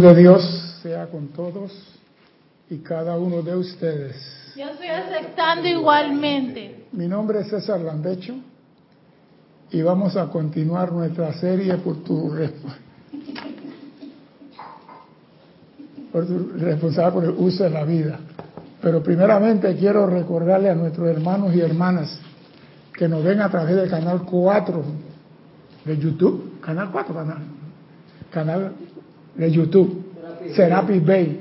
de Dios sea con todos y cada uno de ustedes. Yo estoy aceptando igualmente. Mi nombre es César Landecho y vamos a continuar nuestra serie por tu, por tu responsable por el uso de la vida. Pero primeramente quiero recordarle a nuestros hermanos y hermanas que nos ven a través del canal 4 de YouTube, canal 4, canal, canal de YouTube, Serapis Bay.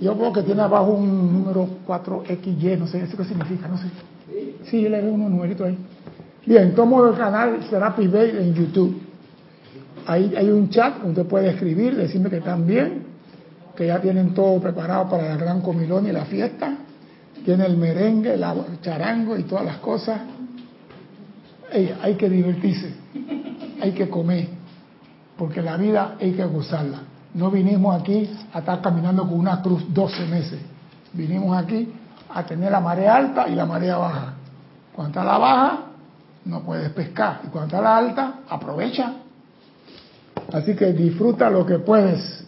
Yo veo que tiene abajo un número 4XY, no sé, ¿eso qué significa? No sé. Sí, le veo unos numeritos ahí. Bien, tomo el canal Serapis Bay en YouTube. Ahí hay un chat donde usted puede escribir, decirme que están bien, que ya tienen todo preparado para el gran comilón y la fiesta. Tiene el merengue, el charango y todas las cosas. hay que divertirse, hay que comer, porque la vida hay que gozarla. No vinimos aquí a estar caminando con una cruz 12 meses. Vinimos aquí a tener la marea alta y la marea baja. Cuando está la baja, no puedes pescar. Y cuando está la alta, aprovecha. Así que disfruta lo que puedes.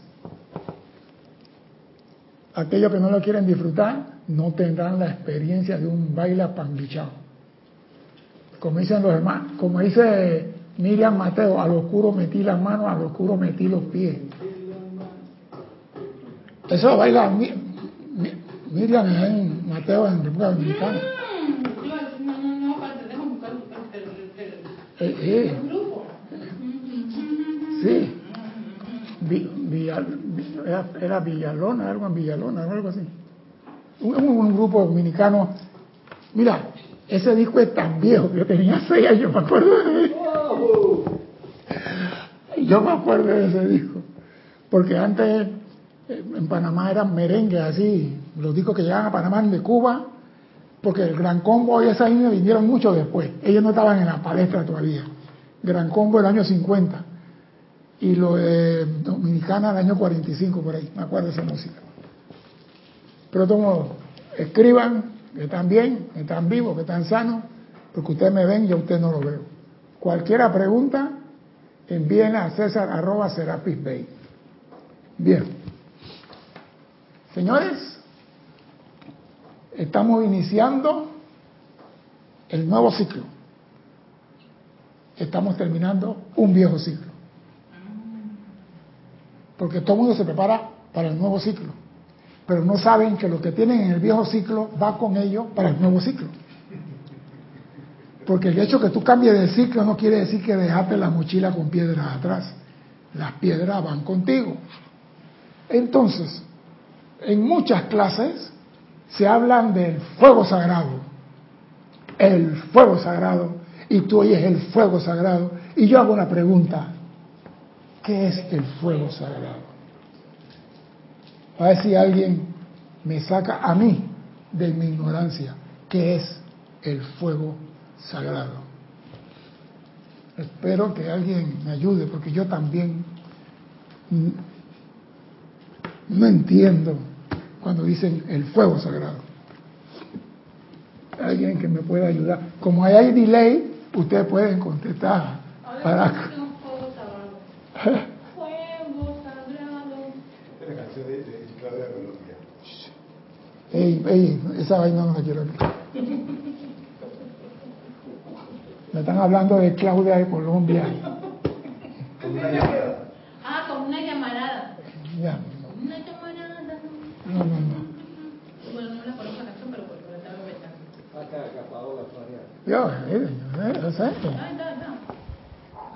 Aquellos que no lo quieren disfrutar no tendrán la experiencia de un baile pambichao. Como dicen los hermanos, como dice Miriam Mateo, al oscuro metí las manos, al oscuro metí los pies. Eso baila Miriam en Mateo en República Dominicana. Eh, eh. Sí. era, Villalona, algo en Villalona, algo así. Un, un, grupo dominicano. Mira, ese disco es tan viejo, yo tenía seis años, me acuerdo de él. Yo me acuerdo de ese disco. Porque antes en Panamá eran merengue así, los discos que llegaban a Panamá de Cuba, porque el Gran Combo y esa línea vinieron mucho después, ellos no estaban en la palestra todavía. Gran Combo el año 50 y lo de Dominicana el año 45 por ahí, me acuerdo de esa música. Pero todos escriban que están bien, que están vivos, que están sanos, porque ustedes me ven y a usted no lo veo. Cualquiera pregunta, envíen a César arroba Serapis. Bien. Señores, estamos iniciando el nuevo ciclo. Estamos terminando un viejo ciclo. Porque todo el mundo se prepara para el nuevo ciclo. Pero no saben que lo que tienen en el viejo ciclo va con ellos para el nuevo ciclo. Porque el hecho que tú cambies de ciclo no quiere decir que dejaste la mochila con piedras atrás. Las piedras van contigo. Entonces, en muchas clases se hablan del fuego sagrado, el fuego sagrado, y tú oyes el fuego sagrado, y yo hago una pregunta, ¿qué es el fuego sagrado? A ver si alguien me saca a mí de mi ignorancia, ¿qué es el fuego sagrado? Espero que alguien me ayude, porque yo también no entiendo cuando dicen el fuego sagrado. Alguien que me pueda ayudar. Como hay delay, ustedes pueden contestar. Para... Fuego sagrado. Fuego sagrado. la canción de, Claudia Colombia. Ey, ey, esa vaina no la quiero Me están hablando de Claudia de Colombia. Ah, como una llamarada. Ya. No, no, no. Bueno, no la conozco la canción, pero por la Paola Farías. Yo, sé.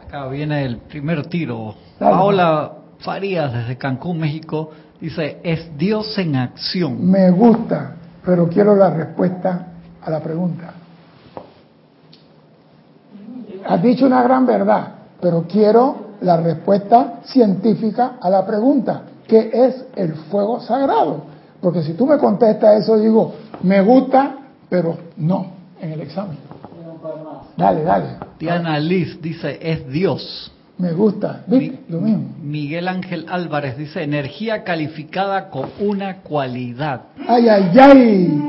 Acá viene el primer tiro. Paola Farías, desde Cancún, México, dice, es Dios en acción. Me gusta, pero quiero la respuesta a la pregunta. Has dicho una gran verdad, pero quiero la respuesta científica a la pregunta. ¿Qué es el fuego sagrado? Porque si tú me contestas eso, digo, me gusta, pero no en el examen. Dale, dale. Diana Liz dice, es Dios. Me gusta, Lo mismo. Miguel Ángel Álvarez dice, energía calificada con una cualidad. Ay, ay, ay.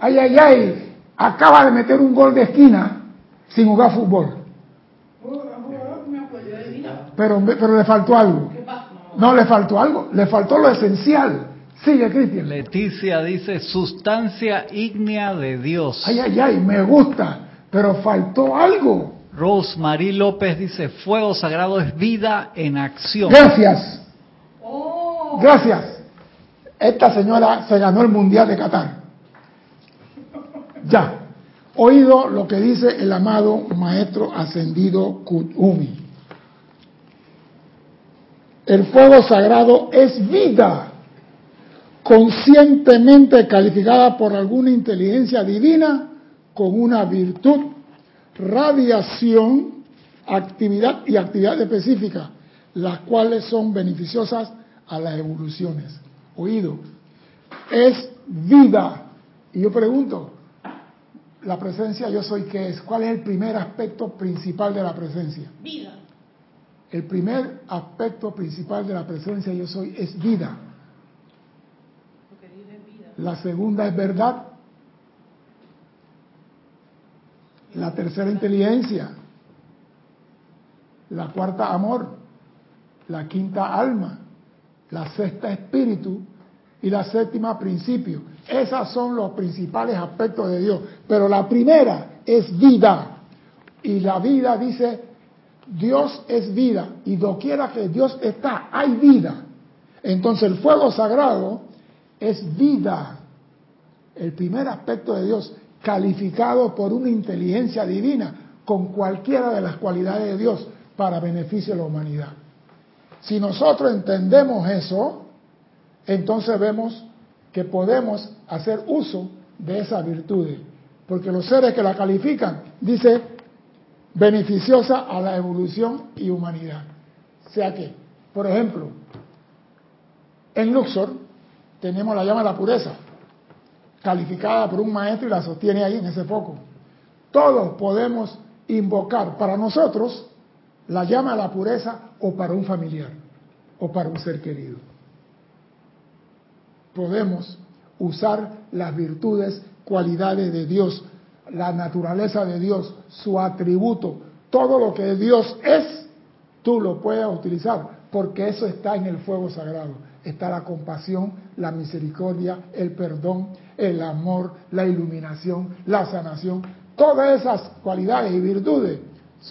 Ay, ay, ay. Acaba de meter un gol de esquina sin jugar fútbol. Pero, pero le faltó algo. No, le faltó algo, le faltó lo esencial. Sigue, Cristian. Leticia dice sustancia ígnea de Dios. Ay, ay, ay, me gusta, pero faltó algo. Rosemary López dice fuego sagrado es vida en acción. Gracias. Oh. Gracias. Esta señora se ganó el Mundial de Qatar. Ya. Oído lo que dice el amado Maestro Ascendido Kutumi. El fuego sagrado es vida conscientemente calificada por alguna inteligencia divina con una virtud, radiación, actividad y actividad específica, las cuales son beneficiosas a las evoluciones. Oído, es vida. Y yo pregunto, la presencia yo soy qué es? ¿Cuál es el primer aspecto principal de la presencia? Vida. El primer aspecto principal de la presencia yo soy es vida. La segunda es verdad. La tercera inteligencia. La cuarta amor. La quinta alma. La sexta espíritu. Y la séptima principio. Esos son los principales aspectos de Dios. Pero la primera es vida. Y la vida dice, Dios es vida. Y doquiera que Dios está, hay vida. Entonces el fuego sagrado es vida. El primer aspecto de Dios, calificado por una inteligencia divina con cualquiera de las cualidades de Dios para beneficio de la humanidad. Si nosotros entendemos eso, entonces vemos que podemos hacer uso de esas virtudes, porque los seres que la califican, dice, beneficiosa a la evolución y humanidad. O sea que, por ejemplo, en Luxor, tenemos la llama de la pureza, calificada por un maestro y la sostiene ahí en ese foco. Todos podemos invocar para nosotros la llama de la pureza o para un familiar o para un ser querido. Podemos usar las virtudes, cualidades de Dios, la naturaleza de Dios, su atributo, todo lo que Dios es, tú lo puedes utilizar, porque eso está en el fuego sagrado está la compasión, la misericordia, el perdón, el amor, la iluminación, la sanación. Todas esas cualidades y virtudes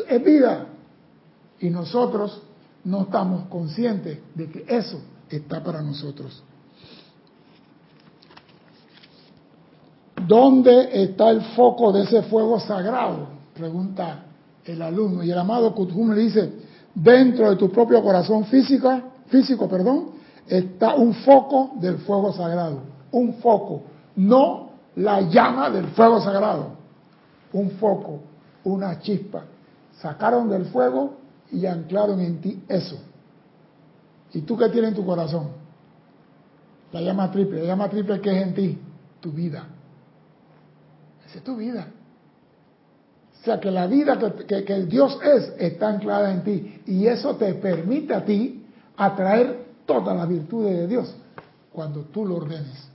es vida. Y nosotros no estamos conscientes de que eso está para nosotros. ¿Dónde está el foco de ese fuego sagrado? Pregunta el alumno. Y el amado Kuthum le dice, dentro de tu propio corazón físico, físico, perdón, está un foco del fuego sagrado, un foco, no la llama del fuego sagrado, un foco, una chispa. Sacaron del fuego y anclaron en ti eso. ¿Y tú qué tienes en tu corazón? La llama triple, la llama triple que es en ti, tu vida. Esa es tu vida. O sea que la vida que, que, Dios es está anclada en ti y eso te permite a ti atraer todas las virtudes de Dios cuando tú lo ordenes.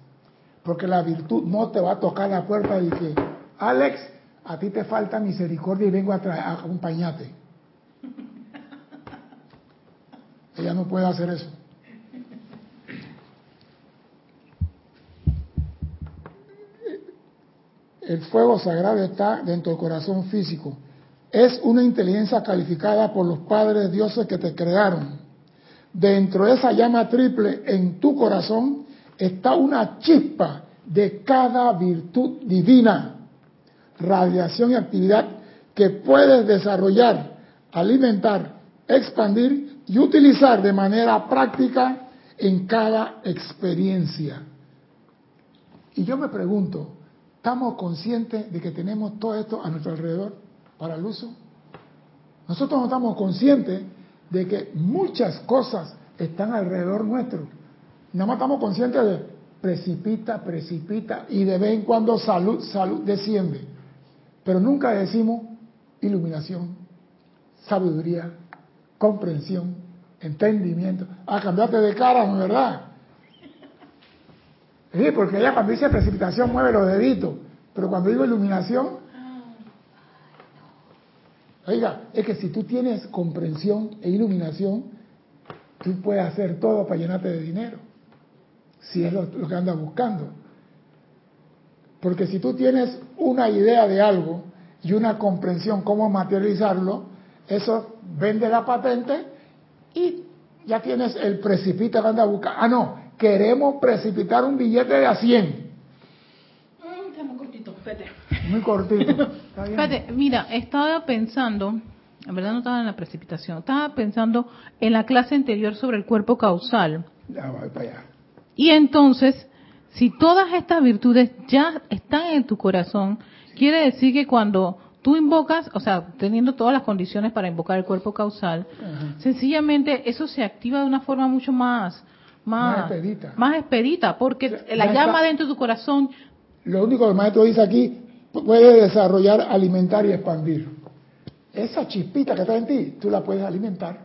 Porque la virtud no te va a tocar la puerta y que, Alex, a ti te falta misericordia y vengo a, a acompañarte. Ella no puede hacer eso. El fuego sagrado está dentro del corazón físico. Es una inteligencia calificada por los padres dioses que te crearon dentro de esa llama triple en tu corazón está una chispa de cada virtud divina, radiación y actividad que puedes desarrollar, alimentar, expandir y utilizar de manera práctica en cada experiencia. Y yo me pregunto, ¿estamos conscientes de que tenemos todo esto a nuestro alrededor para el uso? Nosotros no estamos conscientes de que muchas cosas están alrededor nuestro. Nada más estamos conscientes de precipita, precipita y de vez en cuando salud, salud desciende. Pero nunca decimos iluminación, sabiduría, comprensión, entendimiento. Ah, cambiaste de cara, ¿no es verdad? Sí, porque ella cuando dice precipitación mueve los deditos, pero cuando digo iluminación, Oiga, es que si tú tienes comprensión e iluminación, tú puedes hacer todo para llenarte de dinero, si es lo, que andas buscando. Porque si tú tienes una idea de algo y una comprensión cómo materializarlo, eso vende la patente y ya tienes el precipito que andas buscando. Ah, no, queremos precipitar un billete de a 100. Mm, muy cortito, Muy cortito. mira, estaba pensando en verdad no estaba en la precipitación, estaba pensando en la clase anterior sobre el cuerpo causal. Ya voy para allá. Y entonces, si todas estas virtudes ya están en tu corazón, quiere decir que cuando tú invocas, o sea, teniendo todas las condiciones para invocar el cuerpo causal, sencillamente eso se activa de una forma mucho más más, expedita. más expedita, porque la llama dentro de tu corazón. Lo único que el maestro dice aquí puede desarrollar, alimentar y expandir esa chispita que está en ti, tú la puedes alimentar,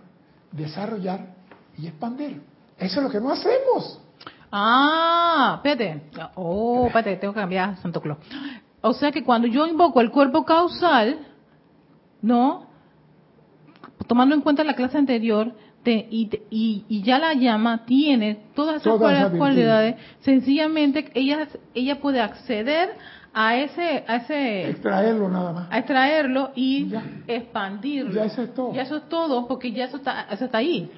desarrollar y expandir. Eso es lo que no hacemos. Ah, espérate. Oh, espérate, tengo que cambiar Santo Claus. O sea que cuando yo invoco el cuerpo causal, ¿no? Tomando en cuenta la clase anterior, y, y, ya la llama tiene todas esas cualidades, sencillamente ella, ella puede acceder a ese, a ese extraerlo nada más. a extraerlo y expandirlo. Ya eso es todo. Ya eso es todo porque ya eso está eso está ahí.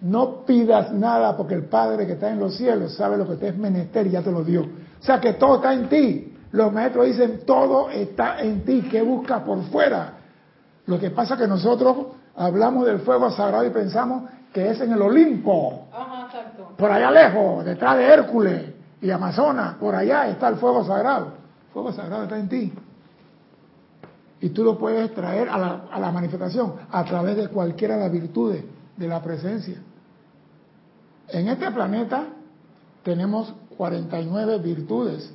No pidas nada porque el Padre que está en los cielos sabe lo que te es menester y ya te lo dio. O sea que todo está en ti. Los maestros dicen todo está en ti. Que buscas por fuera lo que pasa es que nosotros hablamos del fuego sagrado y pensamos que es en el Olimpo Ajá, exacto. por allá lejos detrás de Hércules y Amazonas por allá está el fuego sagrado fuego sagrado está en ti. Y tú lo puedes traer a la, a la manifestación a través de cualquiera de las virtudes de la presencia. En este planeta tenemos 49 virtudes,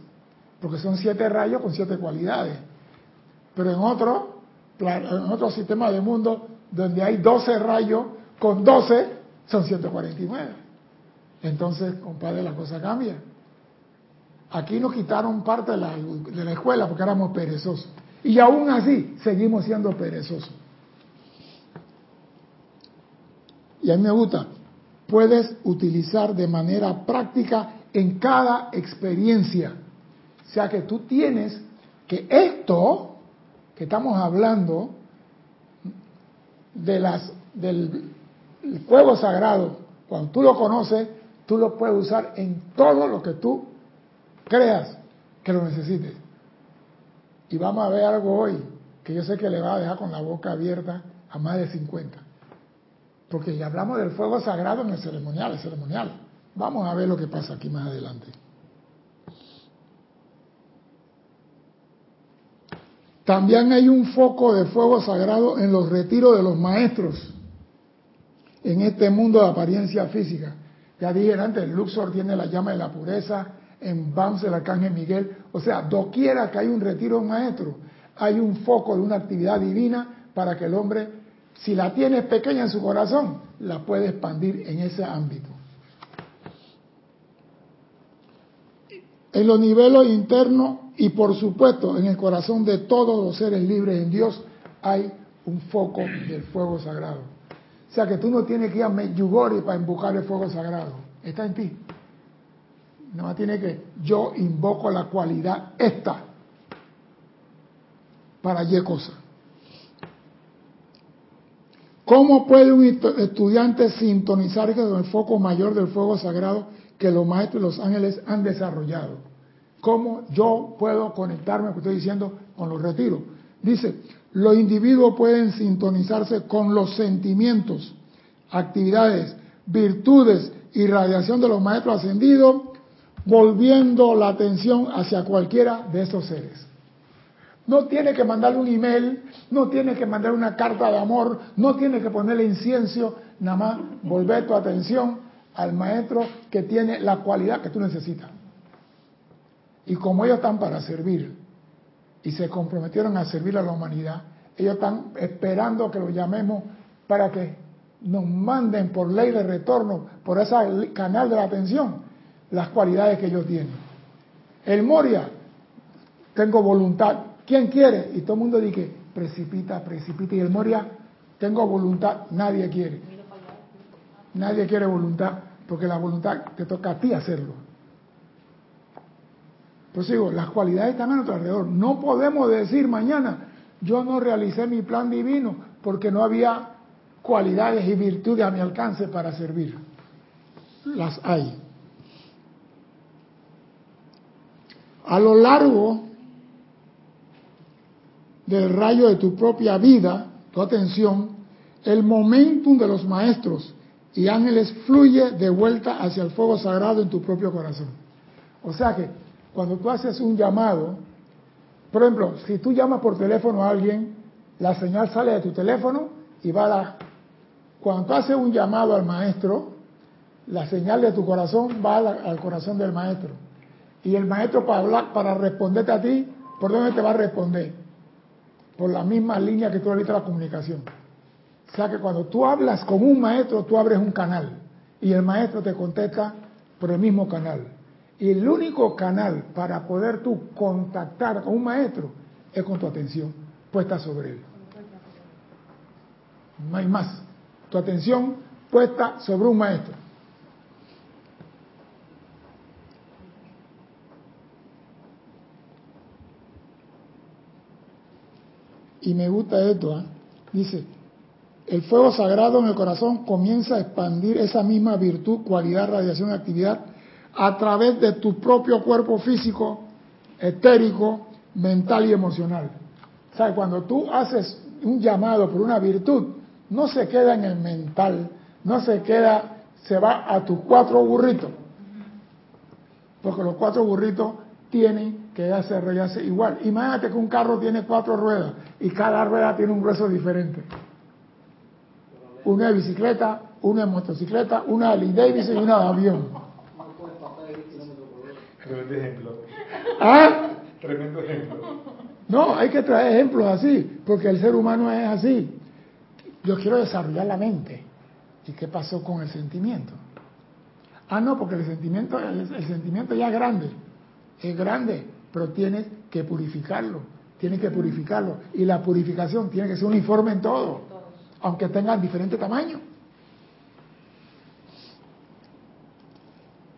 porque son siete rayos con siete cualidades. Pero en otro, en otro sistema de mundo, donde hay 12 rayos con 12, son 149. Entonces, compadre, la cosa cambia. Aquí nos quitaron parte de la, de la escuela porque éramos perezosos. Y aún así seguimos siendo perezosos. Y a mí me gusta, puedes utilizar de manera práctica en cada experiencia. O sea que tú tienes que esto que estamos hablando de las del fuego sagrado, cuando tú lo conoces, tú lo puedes usar en todo lo que tú creas que lo necesites. Y vamos a ver algo hoy que yo sé que le va a dejar con la boca abierta a más de 50. Porque ya hablamos del fuego sagrado en el ceremonial, el ceremonial. Vamos a ver lo que pasa aquí más adelante. También hay un foco de fuego sagrado en los retiros de los maestros en este mundo de apariencia física. Ya dije antes, el Luxor tiene la llama de la pureza, en BAMS del Arcángel Miguel. O sea, doquiera que hay un retiro de un maestro, hay un foco de una actividad divina para que el hombre, si la tiene pequeña en su corazón, la puede expandir en ese ámbito. En los niveles internos y por supuesto en el corazón de todos los seres libres en Dios hay un foco del fuego sagrado. O sea que tú no tienes que ir a Medjugorje para invocar el fuego sagrado. Está en ti. No tiene que, yo invoco la cualidad esta para Y cosa. ¿Cómo puede un estudiante sintonizar con el foco mayor del fuego sagrado que los maestros y los ángeles han desarrollado? ¿Cómo yo puedo conectarme, que estoy diciendo, con los retiros? Dice, los individuos pueden sintonizarse con los sentimientos, actividades, virtudes y radiación de los maestros ascendidos volviendo la atención hacia cualquiera de esos seres. No tiene que mandarle un email, no tiene que mandar una carta de amor, no tiene que ponerle incienso, nada más volver tu atención al maestro que tiene la cualidad que tú necesitas. Y como ellos están para servir y se comprometieron a servir a la humanidad, ellos están esperando que lo llamemos para que nos manden por ley de retorno, por ese canal de la atención, las cualidades que ellos tienen. El Moria, tengo voluntad. ¿Quién quiere? Y todo el mundo dice, precipita, precipita. Y el Moria, tengo voluntad, nadie quiere. Nadie quiere voluntad, porque la voluntad te toca a ti hacerlo. Pues digo, las cualidades están a nuestro alrededor. No podemos decir mañana, yo no realicé mi plan divino porque no había cualidades y virtudes a mi alcance para servir. Las hay. A lo largo del rayo de tu propia vida, tu atención, el momentum de los maestros y ángeles fluye de vuelta hacia el fuego sagrado en tu propio corazón. O sea que cuando tú haces un llamado, por ejemplo, si tú llamas por teléfono a alguien, la señal sale de tu teléfono y va a la... Cuando tú haces un llamado al maestro, la señal de tu corazón va al corazón del maestro. Y el maestro para hablar, para responderte a ti, ¿por dónde te va a responder? Por la misma línea que tú ahorita la comunicación. O sea que cuando tú hablas con un maestro, tú abres un canal y el maestro te contesta por el mismo canal. Y el único canal para poder tú contactar con un maestro es con tu atención puesta sobre él. No hay más. Tu atención puesta sobre un maestro. Y me gusta esto, ¿eh? dice, el fuego sagrado en el corazón comienza a expandir esa misma virtud, cualidad, radiación, actividad a través de tu propio cuerpo físico, etérico, mental y emocional. O cuando tú haces un llamado por una virtud, no se queda en el mental, no se queda, se va a tus cuatro burritos. Porque los cuatro burritos tienen que desarrollarse igual. Imagínate que un carro tiene cuatro ruedas y cada rueda tiene un grueso diferente. Una de bicicleta, una de motocicleta, una de Davidson y una de avión. Tremendo ejemplo. ¿Ah? Tremendo ejemplo. No, hay que traer ejemplos así, porque el ser humano es así. Yo quiero desarrollar la mente. ¿Y qué pasó con el sentimiento? Ah, no, porque el sentimiento, el, sentimiento ya es grande. Es grande, pero tienes que purificarlo. Tienes que purificarlo. Y la purificación tiene que ser uniforme en todo, aunque tengan diferente tamaño.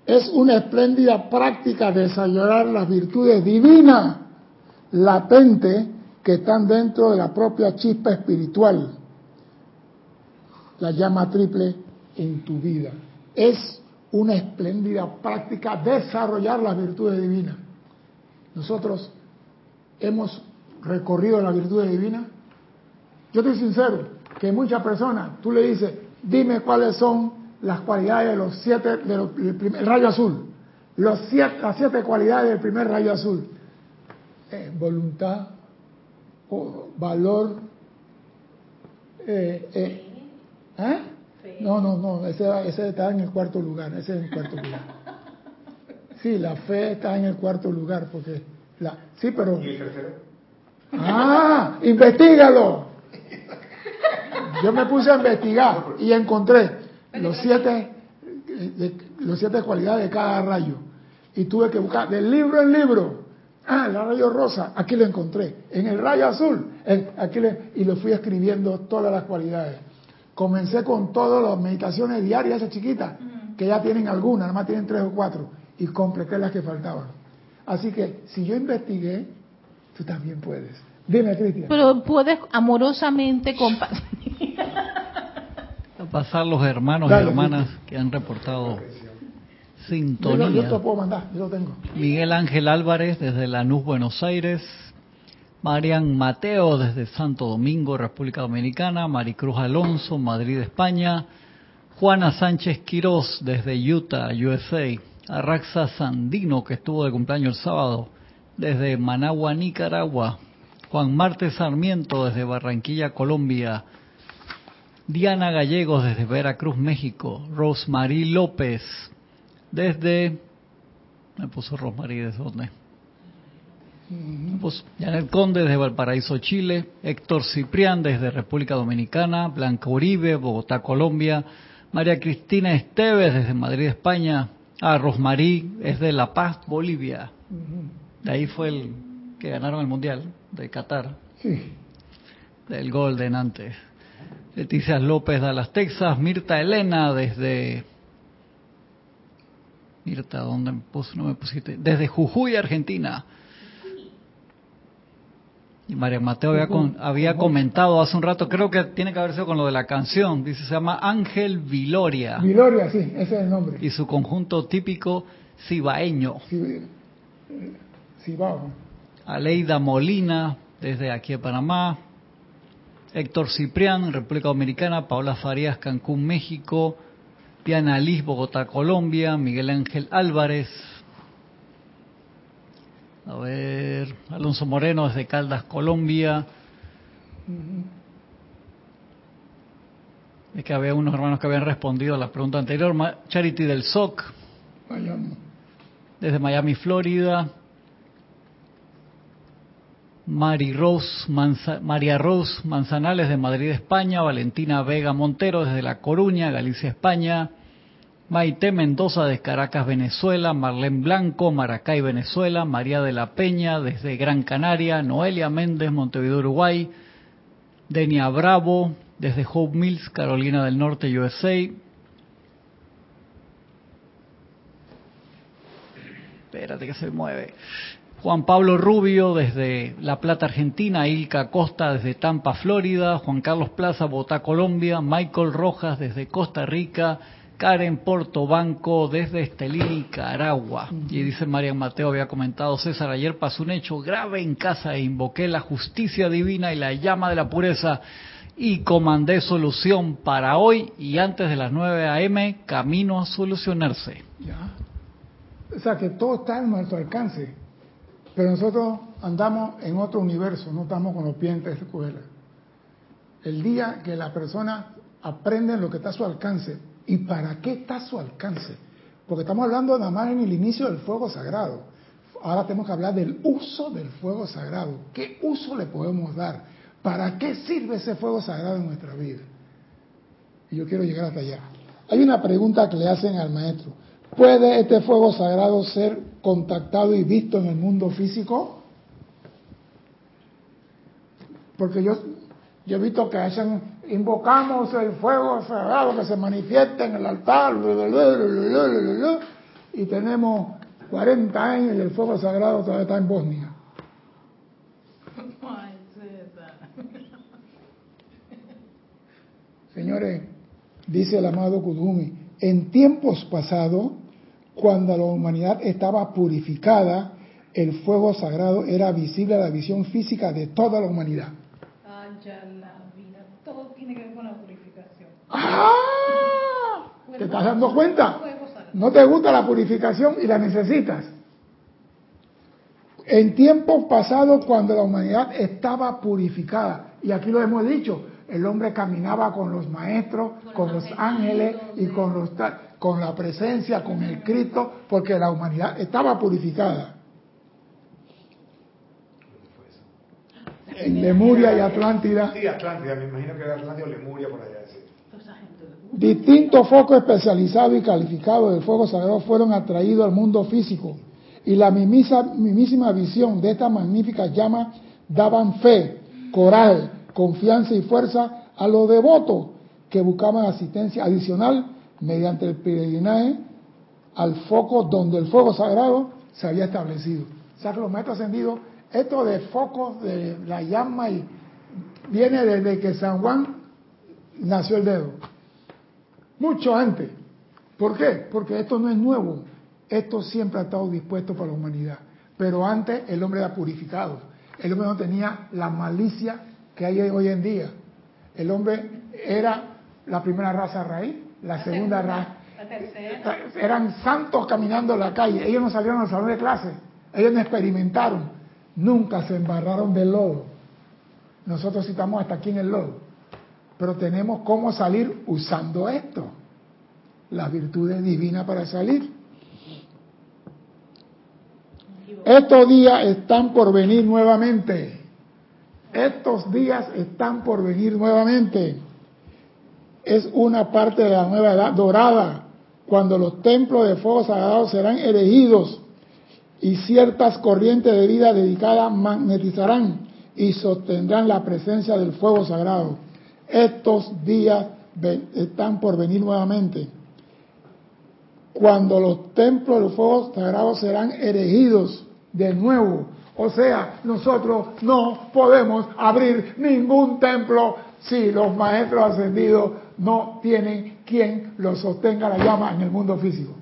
es una espléndida práctica de desarrollar las virtudes divinas latentes que están dentro de la propia chispa espiritual, la llama triple en tu vida. Es una espléndida práctica desarrollar las virtudes divinas. Nosotros hemos recorrido las virtudes divinas. Yo estoy sincero, que muchas personas, tú le dices, dime cuáles son las cualidades de los siete, del primer, rayo azul, los siete, las siete cualidades del primer rayo azul. Eh, voluntad, valor, eh, eh, ¿eh? No, no, no, ese, ese está en el cuarto lugar, ese es el cuarto lugar. Sí, la fe está en el cuarto lugar, porque la, sí, pero. ¿Y el tercero? Ah, investigalo. Yo me puse a investigar y encontré los siete, los siete cualidades de cada rayo. Y tuve que buscar del libro en libro. Ah, el rayo rosa, aquí lo encontré. En el rayo azul, aquí y lo fui escribiendo todas las cualidades. Comencé con todas las meditaciones diarias, esas chiquitas, que ya tienen algunas, nada más tienen tres o cuatro, y completé las que faltaban. Así que si yo investigué, tú también puedes. Dime, Cristian. Pero puedes amorosamente compartir. pasar los hermanos y hermanas que han reportado sintonía. Yo, yo, puedo mandar, yo lo tengo. Miguel Ángel Álvarez desde Lanús, Buenos Aires. Marian Mateo desde Santo Domingo, República Dominicana. Maricruz Alonso, Madrid, España. Juana Sánchez Quirós desde Utah, USA. Arraxa Sandino, que estuvo de cumpleaños el sábado, desde Managua, Nicaragua. Juan Marte Sarmiento desde Barranquilla, Colombia. Diana Gallegos desde Veracruz, México. Rosmarie López desde... Me puso Rosmarie desde dónde. Puso Janet Conde desde Valparaíso, Chile. Héctor Ciprián desde República Dominicana. Blanca Uribe, Bogotá, Colombia. María Cristina Esteves desde Madrid, España. Ah, Rosmarie es de La Paz, Bolivia. De ahí fue el que ganaron el Mundial de Qatar. Sí. Del Golden antes. Leticia López de las Texas, Mirta Elena desde Mirta, ¿dónde me No me pusiste. Desde Jujuy, Argentina. Y María Mateo había, había comentado hace un rato, creo que tiene que haber sido con lo de la canción, dice, se llama Ángel Viloria. Viloria, sí, ese es el nombre. Y su conjunto típico cibaeño. Cibao. Aleida Molina, desde aquí a Panamá. Héctor Ciprián, República Dominicana. Paola Farías, Cancún, México. Diana Liz, Bogotá, Colombia. Miguel Ángel Álvarez, a ver, Alonso Moreno desde Caldas, Colombia. Es que había unos hermanos que habían respondido a la pregunta anterior. Charity del SOC. Desde Miami, Florida. María Rose Manzanales de Madrid, España. Valentina Vega Montero desde La Coruña, Galicia, España. Maite Mendoza de Caracas, Venezuela, Marlene Blanco, Maracay, Venezuela, María de la Peña desde Gran Canaria, Noelia Méndez, Montevideo, Uruguay, Denia Bravo desde Hope Mills, Carolina del Norte, USA. Espérate que se mueve. Juan Pablo Rubio desde La Plata, Argentina, Ilka Costa desde Tampa, Florida, Juan Carlos Plaza, Bogotá, Colombia, Michael Rojas desde Costa Rica, Karen Portobanco desde Estelín, Nicaragua. Y dice Marian Mateo, había comentado César, ayer pasó un hecho grave en casa e invoqué la justicia divina y la llama de la pureza y comandé solución para hoy y antes de las 9 a.m. camino a solucionarse. Ya. O sea que todo está en nuestro alcance, pero nosotros andamos en otro universo, no estamos con los pies en esta escuela. El día que la persona aprende lo que está a su alcance, ¿Y para qué está a su alcance? Porque estamos hablando nada más en el inicio del fuego sagrado. Ahora tenemos que hablar del uso del fuego sagrado. ¿Qué uso le podemos dar? ¿Para qué sirve ese fuego sagrado en nuestra vida? Y yo quiero llegar hasta allá. Hay una pregunta que le hacen al maestro. ¿Puede este fuego sagrado ser contactado y visto en el mundo físico? Porque yo, yo he visto que hayan invocamos el fuego sagrado que se manifiesta en el altar, y tenemos 40 años y el fuego sagrado todavía está en Bosnia. Señores, dice el amado Kudumi, en tiempos pasados, cuando la humanidad estaba purificada, el fuego sagrado era visible a la visión física de toda la humanidad. ¡Ah! ¿Te estás dando cuenta? No te gusta la purificación y la necesitas. En tiempos pasados, cuando la humanidad estaba purificada, y aquí lo hemos dicho, el hombre caminaba con los maestros, con, los ángeles y con, los, con la presencia, con el Cristo, porque la humanidad estaba purificada. En Lemuria y Atlántida. Sí, Atlántida, me imagino que era Atlántida o Lemuria por allá. Distintos focos especializados y calificados del fuego sagrado fueron atraídos al mundo físico y la mismísima visión de esta magnífica llama daban fe, coral, confianza y fuerza a los devotos que buscaban asistencia adicional mediante el peregrinaje al foco donde el fuego sagrado se había establecido. O sea que los maestros ascendidos, esto de focos de la llama y viene desde que San Juan nació el dedo mucho antes. ¿Por qué? Porque esto no es nuevo. Esto siempre ha estado dispuesto para la humanidad. Pero antes el hombre era purificado. El hombre no tenía la malicia que hay hoy en día. El hombre era la primera raza raíz, la, segunda raza. Eran santos caminando en la calle. Ellos no salieron al salón de clase. Ellos no experimentaron. Nunca se embarraron del lodo. Nosotros sí estamos hasta aquí en el lodo. Pero tenemos cómo salir usando esto. Las virtudes divinas para salir. Estos días están por venir nuevamente. Estos días están por venir nuevamente. Es una parte de la nueva edad dorada, cuando los templos de fuego sagrado serán erigidos y ciertas corrientes de vida dedicadas magnetizarán y sostendrán la presencia del fuego sagrado estos días están por venir nuevamente, cuando los templos del fuego sagrado serán erigidos de nuevo. O sea, nosotros no podemos abrir ningún templo si los maestros ascendidos no tienen quien los sostenga la llama en el mundo físico.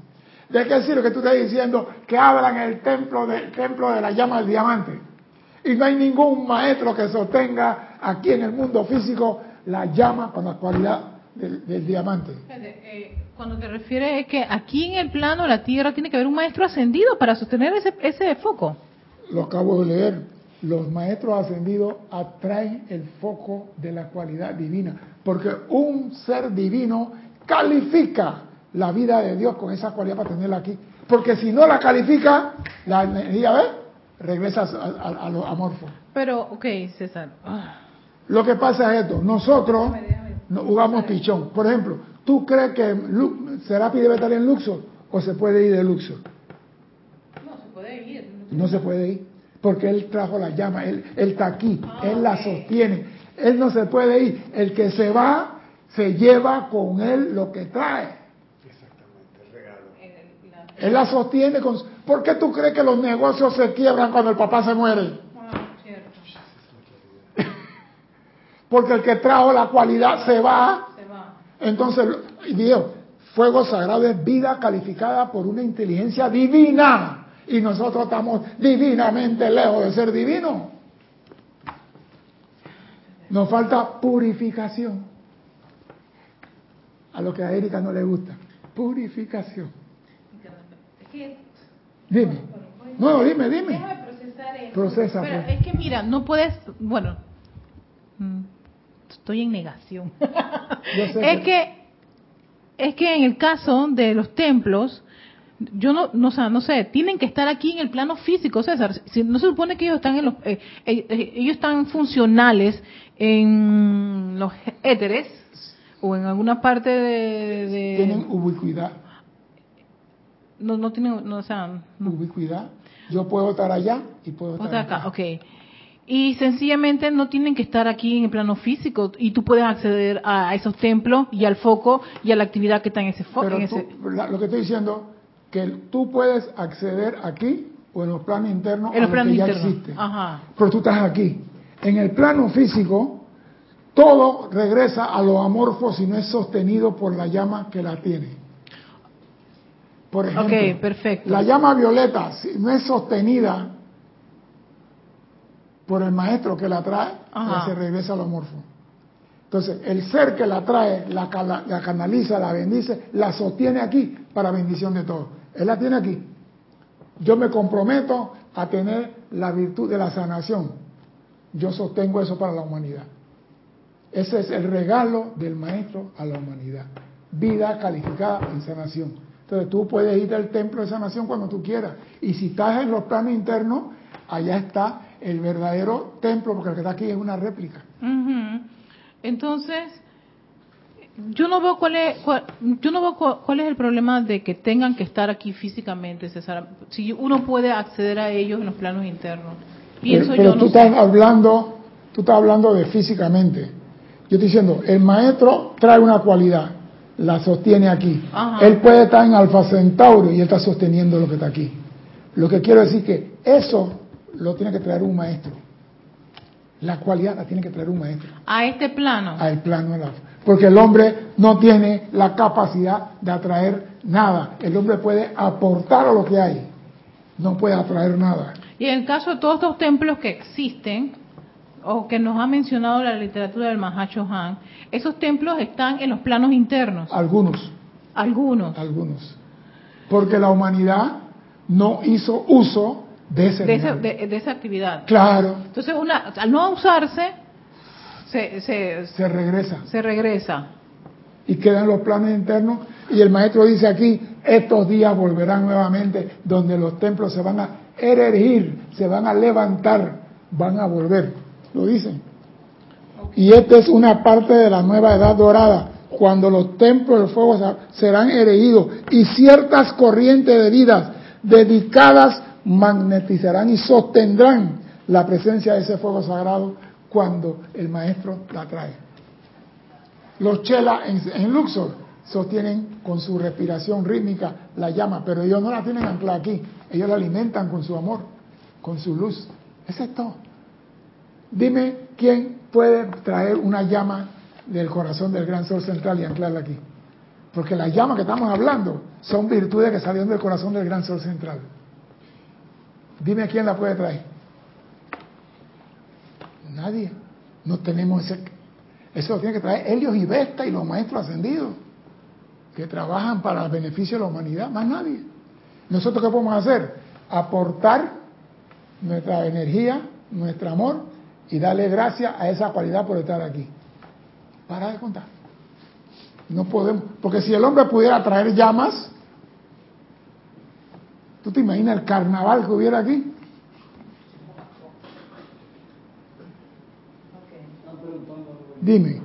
¿De qué sirve que tú estés diciendo que abran el templo, del templo de la llama del diamante? Y no hay ningún maestro que sostenga aquí en el mundo físico la llama con la cualidad del, diamante. Eh, cuando te refieres es que aquí en el plano la Tierra tiene que haber un maestro ascendido para sostener ese, ese foco. Lo acabo de leer. Los maestros ascendidos atraen el foco de la cualidad divina, porque un ser divino califica la vida de Dios con esa cualidad para tenerla aquí. Porque si no la califica, la energía, ¿ves? Regresa a, lo amorfo. Pero, ok, César. Ah. Lo que pasa es esto, nosotros jugamos pichón. Por ejemplo, ¿tú crees que Serapi debe estar en Luxor o se puede ir de Luxor? No, se puede ir. No se puede ir, porque él trajo la llama, él, está aquí, ah, él la sostiene. Él no se puede ir. El que se va, se lleva con él lo que trae. Exactamente, el regalo. Él la sostiene con... ¿Por qué tú crees que los negocios se quiebran cuando el papá se muere? Porque el que trajo la cualidad se va. Entonces, Dios, fuego sagrado es vida calificada por una inteligencia divina. Y nosotros estamos divinamente lejos de ser divinos. Nos falta purificación. A lo que a Erika no le gusta. Purificación. Dime. No, dime, dime. Procesa. Pero pues. es que mira, no puedes, bueno, mm, estoy en negación. es que... es que en el caso de los templos, yo no, no, no sé, tienen que estar aquí en el plano físico, César. Si, no se supone que ellos están en los, eh, eh, eh, ellos están funcionales en los éteres o en alguna parte de, tienen ubicuidad. No, no tienen, no, o sea, ubicuidad. Yo puedo estar allá y puedo estar acá. acá. Okay y sencillamente no tienen que estar aquí en el plano físico y tú puedes acceder a esos templos y al foco y a la actividad que está en ese foco. lo que estoy diciendo que tú puedes acceder aquí o en los planos internos en los planos que ya existe. Pero tú estás aquí. En el plano físico todo regresa a lo amorfo si no es sostenido por la llama que la tiene. Por ejemplo, perfecto. la llama violeta, si no es sostenida por el maestro que la trae, se regresa al amorfo. Entonces, el ser que la trae, la, canaliza, la bendice, la sostiene aquí para bendición de todos. Él la tiene aquí. Yo me comprometo a tener la virtud de la sanación. Yo sostengo eso para la humanidad. Ese es el regalo del maestro a la humanidad. Vida calificada en sanación. Entonces tú puedes ir al templo de sanación cuando tú quieras. Y si estás en los planos internos, allá está el verdadero templo, porque el que está aquí es una réplica. Entonces, yo no veo cuál es yo no veo cuál, es el problema de que tengan que estar aquí físicamente, César. Si uno puede acceder a ellos en los planos internos. Pienso pero, tú estás hablando, tú estás hablando de físicamente. Yo estoy diciendo, el maestro trae una cualidad, la sostiene aquí. Él puede estar en Alfa Centauro y él está sosteniendo lo que está aquí. Lo que quiero decir que eso lo tiene que traer un maestro. La cualidad la tiene que traer un maestro. A este plano. Al plano de la Porque el hombre no tiene la capacidad de atraer nada. El hombre puede aportar a lo que hay. No puede atraer nada. Y en el caso de todos estos templos que existen, o que nos ha mencionado la literatura del Mahacho Han, esos templos están en los planos internos. Algunos. Algunos. Algunos. Porque la humanidad no hizo uso de, de, esa actividad. Claro. Entonces, una, al no usarse, se, se, se regresa. Se regresa. Y quedan los planes internos. Y el maestro dice aquí, estos días volverán nuevamente, donde los templos se van a erigir, se van a levantar, van a volver. Lo dicen. Y esta es una parte de la nueva edad dorada, cuando los templos del fuego serán erigidos y ciertas corrientes de vidas dedicadas magnetizarán y sostendrán la presencia de ese fuego sagrado cuando el maestro la trae. Los chelas en, Luxor sostienen con su respiración rítmica la llama, pero ellos no la tienen anclada aquí, ellos la alimentan con su amor, con su luz. Ese es todo. Dime quién puede traer una llama del corazón del gran sol central y anclarla aquí. Porque las llamas que estamos hablando son virtudes que salieron del corazón del gran sol central. Dime quién la puede traer. Nadie. No tenemos ese. Eso lo tiene que traer Helios y Vesta y los maestros ascendidos, que trabajan para el beneficio de la humanidad, más nadie. ¿Nosotros qué podemos hacer? Aportar nuestra energía, nuestro amor y darle gracias a esa cualidad por estar aquí. Para de contar. No podemos, porque si el hombre pudiera traer llamas, ¿tú te imaginas el carnaval que hubiera aquí? Dime.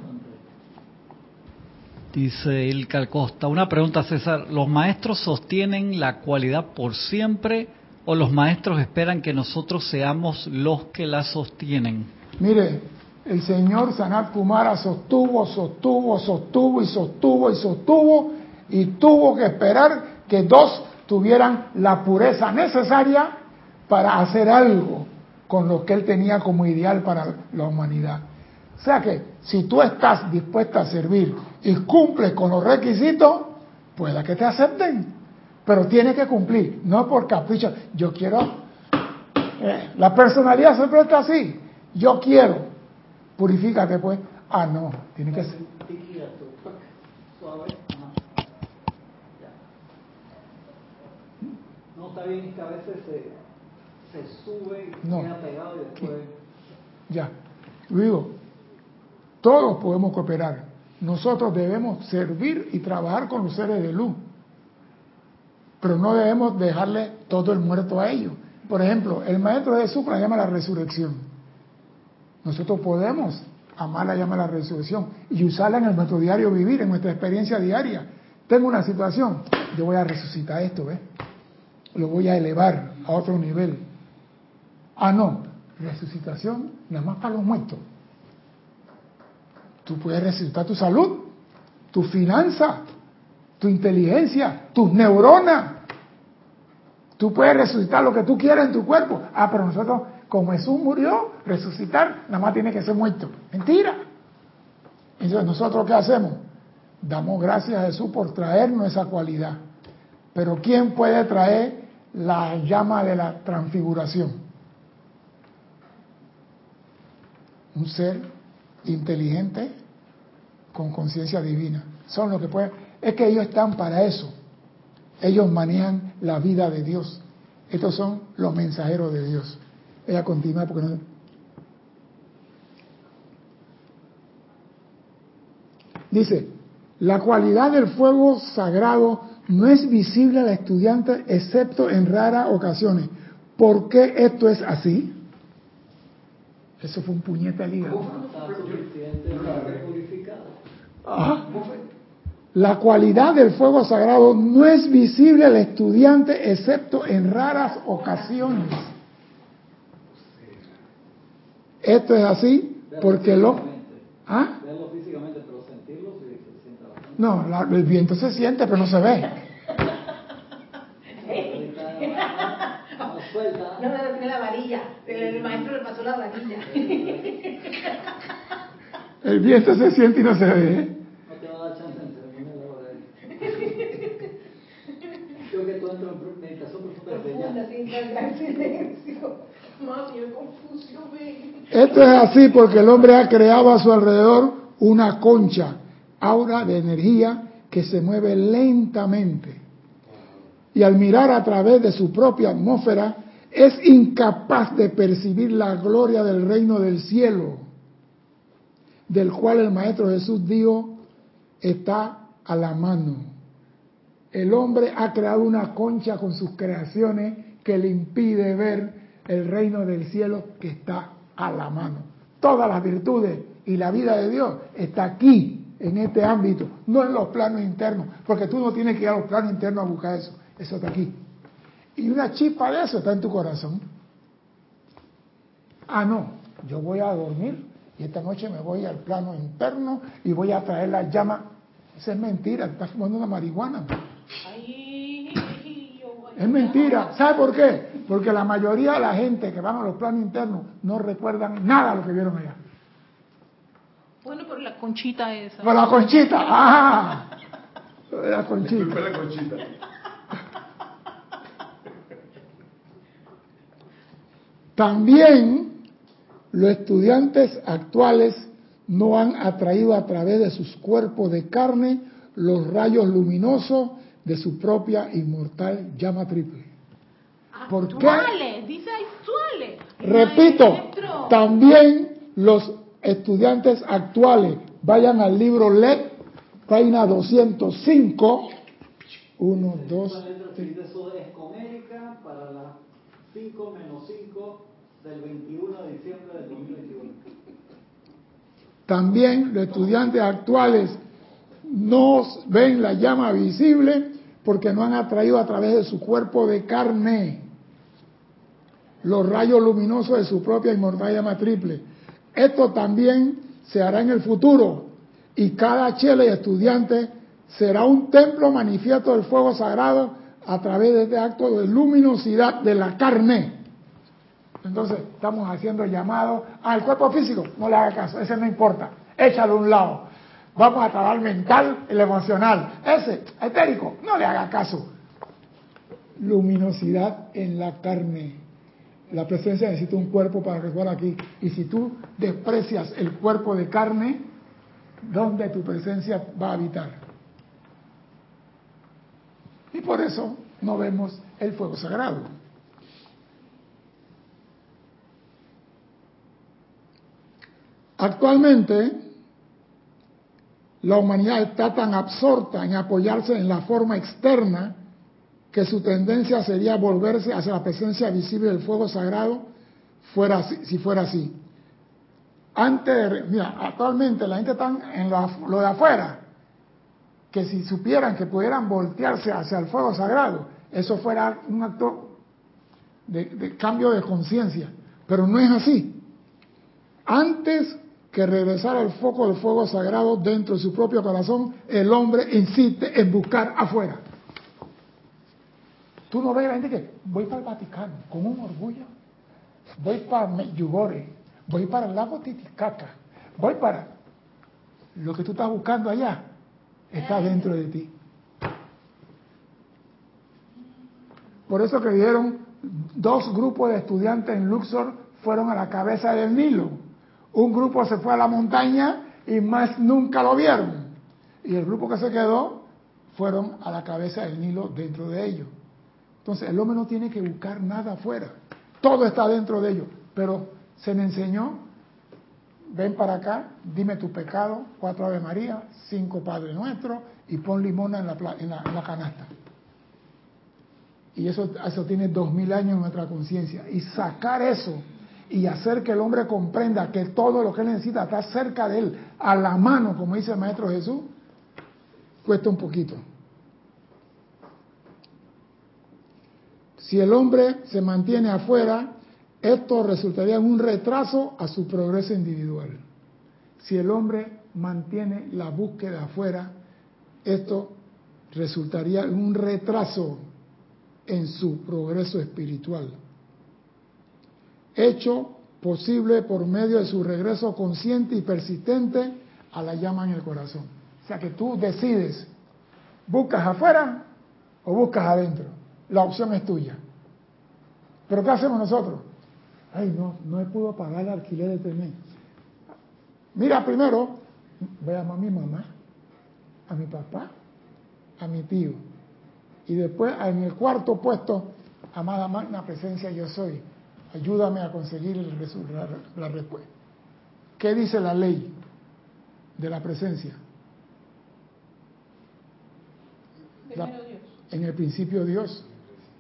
Dice el Calcosta, una pregunta César, ¿los maestros sostienen la cualidad por siempre o los maestros esperan que nosotros seamos los que la sostienen? Mire, el señor Sanat Kumara sostuvo, sostuvo, sostuvo y sostuvo y sostuvo y tuvo que esperar que dos tuvieran la pureza necesaria para hacer algo con lo que él tenía como ideal para la humanidad. O sea que si tú estás dispuesta a servir y cumples con los requisitos, pueda que te acepten. Pero tienes que cumplir, no por capricho. Yo quiero. Eh, la personalidad siempre está así. Yo quiero. Purifícate, pues. Ah, no, tiene que ser. No está bien que a veces se, sube y queda pegado y después. Ya. Luego, todos podemos cooperar. Nosotros debemos servir y trabajar con los seres de luz. Pero no debemos dejarle todo el muerto a ellos. Por ejemplo, el maestro de Supra llama la resurrección. Nosotros podemos amar la llama la resurrección y usarla en nuestro diario vivir, en nuestra experiencia diaria. Tengo una situación, yo voy a resucitar esto, ¿ves? Lo voy a elevar a otro nivel. Ah, no, resucitación nada más para los muertos. Tú puedes resucitar tu salud, tu finanza, tu inteligencia, tus neuronas. Tú puedes resucitar lo que tú quieras en tu cuerpo. Ah, pero nosotros, como Jesús murió, resucitar, nada más tiene que ser muerto. Mentira. Entonces, ¿nosotros qué hacemos? Damos gracias a Jesús por traernos esa cualidad. Pero ¿quién puede traer la llama de la transfiguración? Un ser inteligente con conciencia divina. Son los que pueden. Es que ellos están para eso. Ellos manejan la vida de Dios. Estos son los mensajeros de Dios. Ella continúa porque no. Dice, la cualidad del fuego sagrado no es visible al estudiante excepto en raras ocasiones. ¿Por qué esto es así? Eso fue un puñete al. La cualidad del fuego sagrado no es visible al estudiante excepto en raras ocasiones. Esto es así porque lo... ¿Ah? No, el viento se siente pero no se ve. No, no, tiene la varilla. El maestro le pasó la varilla. El viento se siente y no se ve. ¿eh? No te va a dar chance de Creo que tú entras en meditación profunda sin silencio. Esto es así porque el hombre ha creado a su alrededor una concha, aura de energía que se mueve lentamente. Y al mirar a través de su propia atmósfera, es incapaz de percibir la gloria del reino del cielo del cual el Maestro Jesús dijo, está a la mano. El hombre ha creado una concha con sus creaciones que le impide ver el reino del cielo que está a la mano. Todas las virtudes y la vida de Dios está aquí, en este ámbito, no en los planos internos, porque tú no tienes que ir a los planos internos a buscar eso, eso está aquí. Y una chispa de eso está en tu corazón. Ah, no, yo voy a dormir y esta noche me voy al plano interno y voy a traer la llama. Esa es mentira, estás fumando una marihuana. Es mentira. ¿Sabe por qué? Porque la mayoría de la gente que van a los planos internos no recuerdan nada de lo que vieron allá. Bueno, por la conchita esa. Por la conchita, ah. La conchita. la conchita. También los estudiantes actuales no han atraído a través de sus cuerpos de carne los rayos luminosos de su propia inmortal llama triple. ¿Por qué? Dice actuales. Repito, también los estudiantes actuales vayan al libro LED, página 205. 1, 2, 3. para las 5 menos 5 del 21 de diciembre del 2021. También los estudiantes actuales no ven la llama visible porque no han atraído a través de su cuerpo de carne los rayos luminosos de su propia inmortal llama triple. Esto también se hará en el futuro y cada chela y estudiante será un templo manifiesto del fuego sagrado a través de este acto de luminosidad de la carne. Entonces, estamos haciendo llamado al cuerpo físico, no le haga caso, ese no importa, échalo a un lado. Vamos a trabajar mental el emocional. Ese, etérico, no le haga caso. Luminosidad en la carne. La presencia necesita un cuerpo para resguar aquí. Y si tú desprecias el cuerpo de carne, ¿dónde tu presencia va a habitar? Y por eso no vemos el fuego sagrado. Actualmente, la humanidad está tan absorta en apoyarse en la forma externa que su tendencia sería volverse hacia la presencia visible del fuego sagrado fuera si fuera así. Antes, mira, actualmente la gente está en lo, de afuera, que si supieran que pudieran voltearse hacia el fuego sagrado, eso fuera un acto de cambio de conciencia, pero no es así. Antes que regresar al foco del fuego sagrado dentro de su propio corazón, el hombre insiste en buscar afuera. Tú no ves la gente que voy para el Vaticano con un orgullo, voy para Medjugorje, voy para el lago Titicaca, voy para lo que tú estás buscando allá, está dentro de ti. Por eso que dieron dos grupos de estudiantes en Luxor fueron a la cabeza del Nilo un grupo se fue a la montaña y más nunca lo vieron. Y el grupo que se quedó fueron a la cabeza del Nilo dentro de ellos. Entonces el hombre no tiene que buscar nada afuera. Todo está dentro de ellos. Pero se me enseñó, ven para acá, dime tu pecado, cuatro Ave María, cinco Padre Nuestro y pon limona en la, en la, canasta. Y eso, eso tiene dos mil años en nuestra conciencia. Y sacar eso y hacer que el hombre comprenda que todo lo que él necesita está cerca de él, a la mano, como dice el Maestro Jesús, cuesta un poquito. Si el hombre se mantiene afuera, esto resultaría en un retraso a su progreso individual. Si el hombre mantiene la búsqueda afuera, esto resultaría en un retraso en su progreso espiritual hecho posible por medio de su regreso consciente y persistente a la llama en el corazón. O sea que tú decides, buscas afuera o buscas adentro. La opción es tuya. Pero ¿qué hacemos nosotros? Ay, no, no he pudo pagar el alquiler de este. Mira, primero, voy a llamar a mi mamá, a mi papá, a mi tío. Y después, en el cuarto puesto, amada magna presencia yo soy Ayúdame a conseguir la, respuesta. ¿Qué dice la ley de la presencia? en el principio Dios.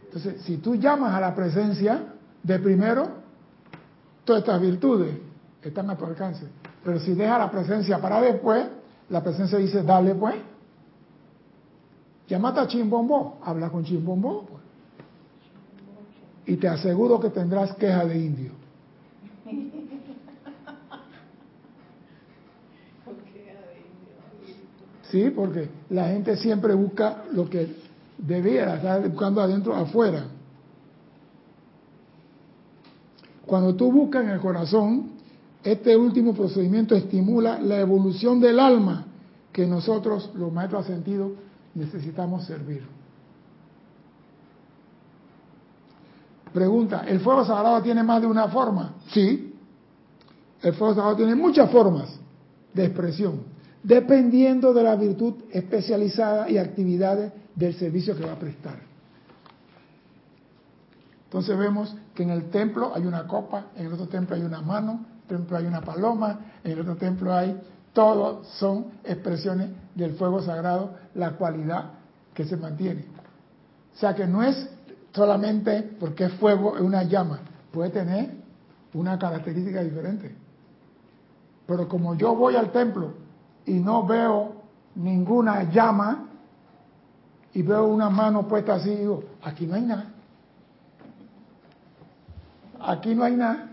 Entonces, si tú llamas a la presencia de primero, todas estas virtudes están a tu alcance. Pero si dejas la presencia para después, la presencia dice, dale pues. Llámate a Chimbombo, habla con Chimbombo. Pues y te aseguro que tendrás queja de indio. Sí, porque la gente siempre busca lo que debiera, está buscando adentro, afuera. Cuando tú buscas en el corazón, este último procedimiento estimula la evolución del alma que nosotros, los maestros sentido, necesitamos servir. Pregunta, ¿el fuego sagrado tiene más de una forma? Sí. El fuego sagrado tiene muchas formas de expresión, dependiendo de la virtud especializada y actividades del servicio que va a prestar. Entonces vemos que en el templo hay una copa, en el otro templo hay una mano, en el templo hay una paloma, en el otro templo hay, todos son expresiones del fuego sagrado, la cualidad que se mantiene. O sea que no es solamente porque es fuego, es una llama, puede tener una característica diferente. Pero como yo voy al templo y no veo ninguna llama y veo una mano puesta así, digo, aquí no hay nada. Aquí no hay nada.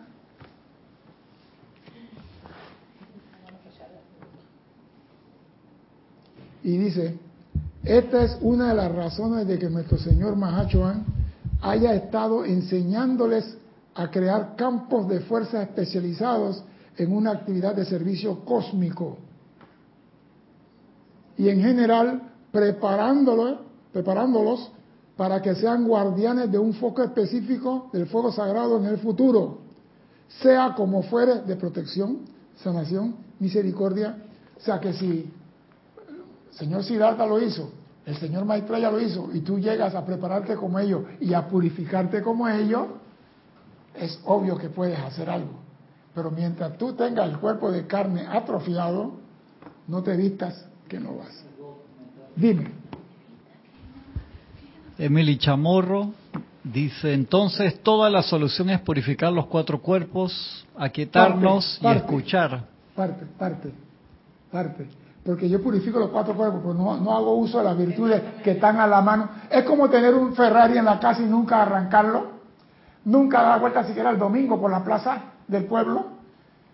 Y dice, esta es una de las razones de que nuestro Señor Mahachohan haya estado enseñándoles a crear campos de fuerza especializados en una actividad de servicio cósmico. Y en general, preparándolos, preparándolos para que sean guardianes de un foco específico del fuego sagrado en el futuro, sea como fuere de protección, sanación, misericordia. O sea que si el señor Siddhartha lo hizo, el señor Maitreya lo hizo, y tú llegas a prepararte como ellos y a purificarte como ellos, es obvio que puedes hacer algo. Pero mientras tú tengas el cuerpo de carne atrofiado, no te vistas que no vas. Dime. Emily Chamorro dice, entonces toda la solución es purificar los cuatro cuerpos, aquietarnos y escuchar. Parte, parte, parte. Porque yo purifico los cuatro cuerpos, pero no, no hago uso de las virtudes que están a la mano. Es como tener un Ferrari en la casa y nunca arrancarlo. Nunca dar vuelta siquiera el domingo por la plaza del pueblo.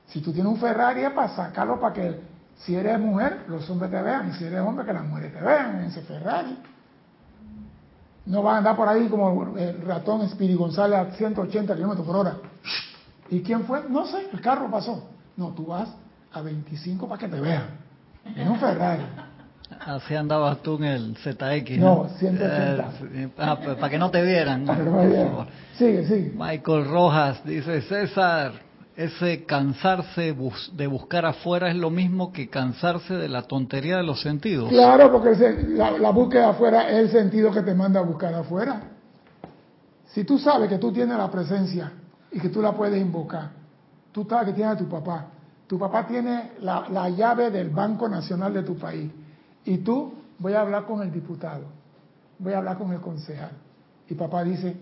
Si tú tienes un Ferrari es para sacarlo para que si eres mujer, los hombres te vean. Y si eres hombre, que las mujeres te vean en ese Ferrari. No va a andar por ahí como el ratón Spiri González a 180 kilómetros por hora. ¿Y quién fue? No sé, el carro pasó. No, tú vas a 25 para que te vean. En un Ferrari. Así andabas tú en el ZX. No, 180. Eh, ah, pues, para que no te vieran. No me vieran. Sigue, sigue. Michael Rojas dice, César, ese cansarse de buscar afuera es lo mismo que cansarse de la tontería de los sentidos. Claro, porque la, búsqueda afuera es el sentido que te manda a buscar afuera. Si tú sabes que tú tienes la presencia y que tú la puedes invocar, tú sabes que tienes a tu papá, tu papá tiene la, la llave del Banco Nacional de tu país y tú voy a hablar con el diputado, voy a hablar con el concejal. Y papá dice,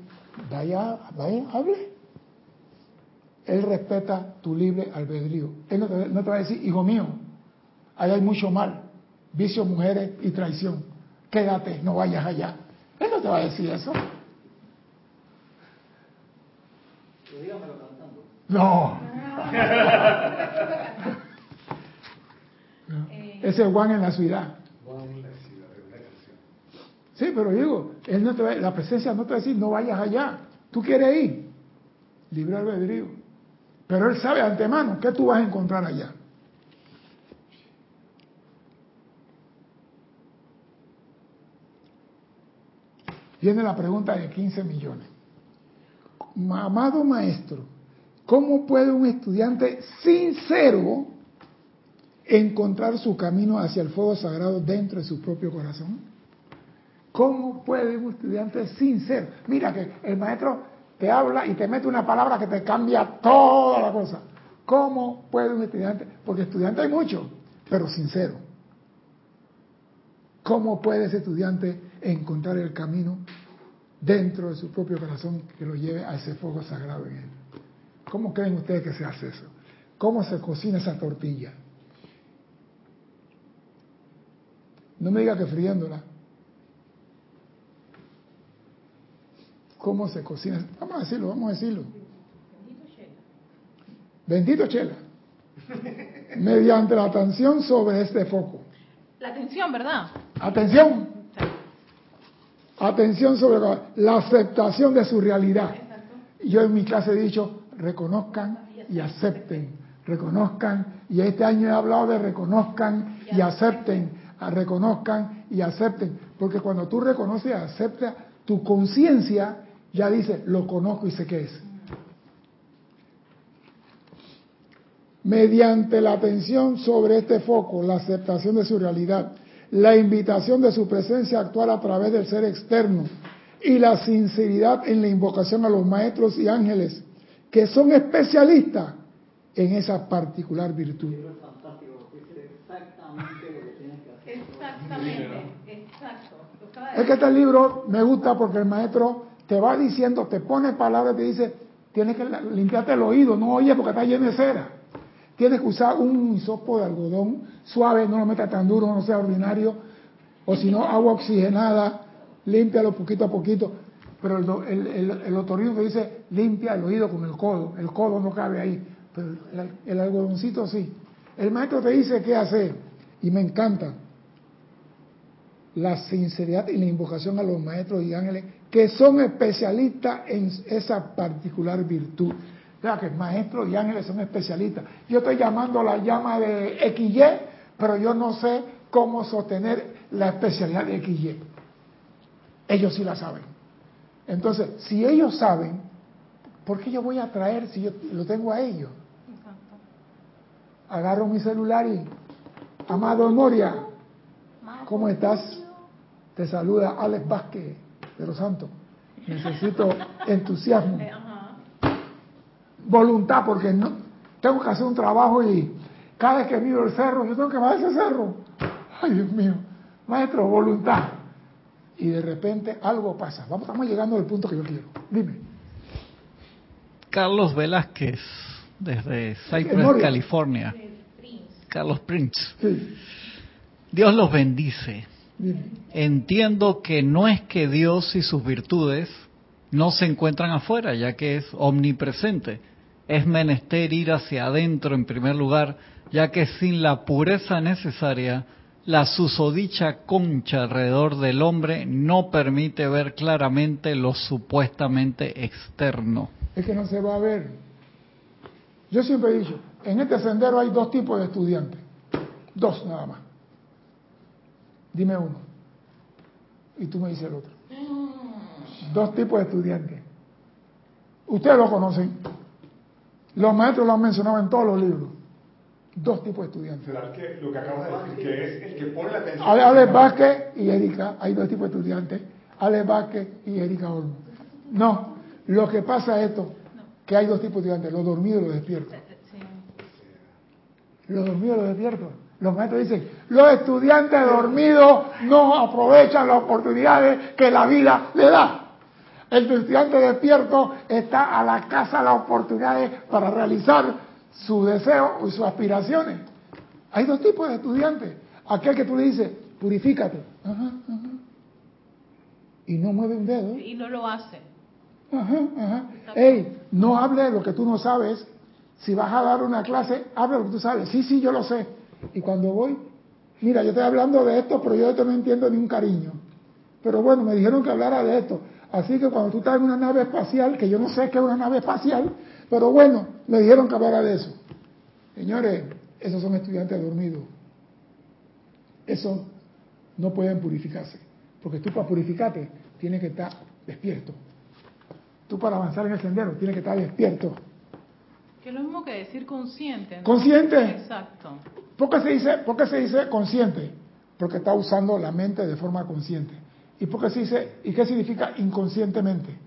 vaya, vaya, hable él respeta tu libre albedrío. Él no te, va a decir, hijo mío, ahí hay mucho mal, vicio, mujeres y traición. Quédate, no vayas allá. Él no te va a decir eso. No. Ese es Juan en la ciudad. Sí, pero digo, él no te va, la presencia no te va a decir, no vayas allá. Tú quieres ir. Libre albedrío. Pero él sabe antemano qué tú vas a encontrar allá. Viene la pregunta de 15 millones. Amado maestro, ¿cómo puede un estudiante sincero encontrar su camino hacia el fuego sagrado dentro de su propio corazón? ¿Cómo puede un estudiante sincero? Mira que el maestro te habla y te mete una palabra que te cambia toda la cosa. ¿Cómo puede un estudiante? Porque estudiante hay mucho, pero sincero. ¿Cómo puede ese estudiante encontrar el camino dentro de su propio corazón que lo lleve a ese fuego sagrado en él? ¿Cómo creen ustedes que se hace eso? ¿Cómo se cocina esa tortilla? No me diga que friéndola. cómo se cocina. Vamos a decirlo, vamos a decirlo. Bendito Chela. Mediante la atención sobre este foco. La atención, ¿verdad? Atención. Atención sobre la, aceptación de su realidad. Yo en mi clase he dicho, reconozcan y acepten, reconozcan, y este año he hablado de reconozcan y acepten, reconozcan y acepten, porque cuando tú reconoces y aceptas, tu conciencia ya dice, lo conozco y sé qué es. Mediante la atención sobre este foco, la aceptación de su realidad, la invitación de su presencia a actuar a través del ser externo y la sinceridad en la invocación a los maestros y ángeles que son especialistas en esa particular virtud. Exactamente, exacto. Es que este libro me gusta porque el maestro te va diciendo, te pone palabras, te dice, tienes que limpiarte el oído, no oye porque está lleno de cera. Tienes que usar un hisopo de algodón suave, no lo metas tan duro, no sea ordinario, o si no, agua oxigenada, límpialo poquito a poquito. Pero el, el, el, otorrino que dice limpia el oído con el codo, el codo no cabe ahí, pero el, el algodoncito sí. El maestro te dice qué hacer y me encanta la sinceridad y la invocación a los maestros y ángeles que son especialistas en esa particular virtud. O que maestros y ángeles son especialistas. Yo estoy llamando la llama de XY, pero yo no sé cómo sostener la especialidad de XY. Ellos sí la saben. Entonces, si ellos saben, ¿por qué yo voy a traer si yo lo tengo a ellos? Agarro mi celular y, amado Moria, ¿cómo estás? Te saluda Alex Vázquez de los Santos. Necesito entusiasmo, voluntad, porque no tengo que hacer un trabajo y cada vez que miro el cerro, yo tengo que bajar ese cerro. Ay, Dios mío, maestro, voluntad y de repente algo pasa. Vamos, estamos llegando al punto que yo quiero. Dime. Carlos Velázquez, desde Cypress, California. Carlos Prince. Dios los bendice. Entiendo que no es que Dios y sus virtudes no se encuentran afuera, ya que es omnipresente. Es menester ir hacia adentro en primer lugar, ya que sin la pureza necesaria la susodicha concha alrededor del hombre no permite ver claramente lo supuestamente externo. Es que no se va a ver. Yo siempre he dicho, en este sendero hay dos tipos de estudiantes. Dos nada más. Dime uno. Y tú me dices el otro. Dos tipos de estudiantes. Ustedes lo conocen. Los maestros lo han mencionado en todos los libros dos tipos de estudiantes. Que lo que acabas de decir, que es el que pone la atención. Alex Vázquez y Erika, hay dos tipos de estudiantes. Alex Vázquez y Erika Olmo. No, lo que pasa es esto, que hay dos tipos de estudiantes, los dormidos y los despiertos. Los dormidos y los despiertos. Los maestros dicen, los estudiantes dormidos no aprovechan las oportunidades que la vida le da. El estudiante despierto está a la casa de las oportunidades para realizar su deseo y sus aspiraciones. Hay dos tipos de estudiantes. Aquel que tú le dices, purifícate. Ajá, ajá. Y no mueve un dedo. Y no lo hace. Ajá, ajá. Ey, no hable de lo que tú no sabes. Si vas a dar una clase, habla de lo que tú sabes. Sí, sí, yo lo sé. Y cuando voy, mira, yo estoy hablando de esto, pero yo de esto no entiendo ni un cariño. Pero bueno, me dijeron que hablara de esto. Así que cuando tú estás en una nave espacial, que yo no sé qué es una nave espacial, pero bueno, me dijeron que hablara de eso. Señores, esos son estudiantes dormidos. Esos no pueden purificarse. Porque tú para purificarte tienes que estar despierto. Tú para avanzar en el sendero tienes que estar despierto. Que es lo mismo que decir consciente. ¿Consciente? Exacto. ¿Por qué, se dice, ¿Por qué se dice consciente? Porque está usando la mente de forma consciente. ¿Y por qué se dice, y qué significa inconscientemente?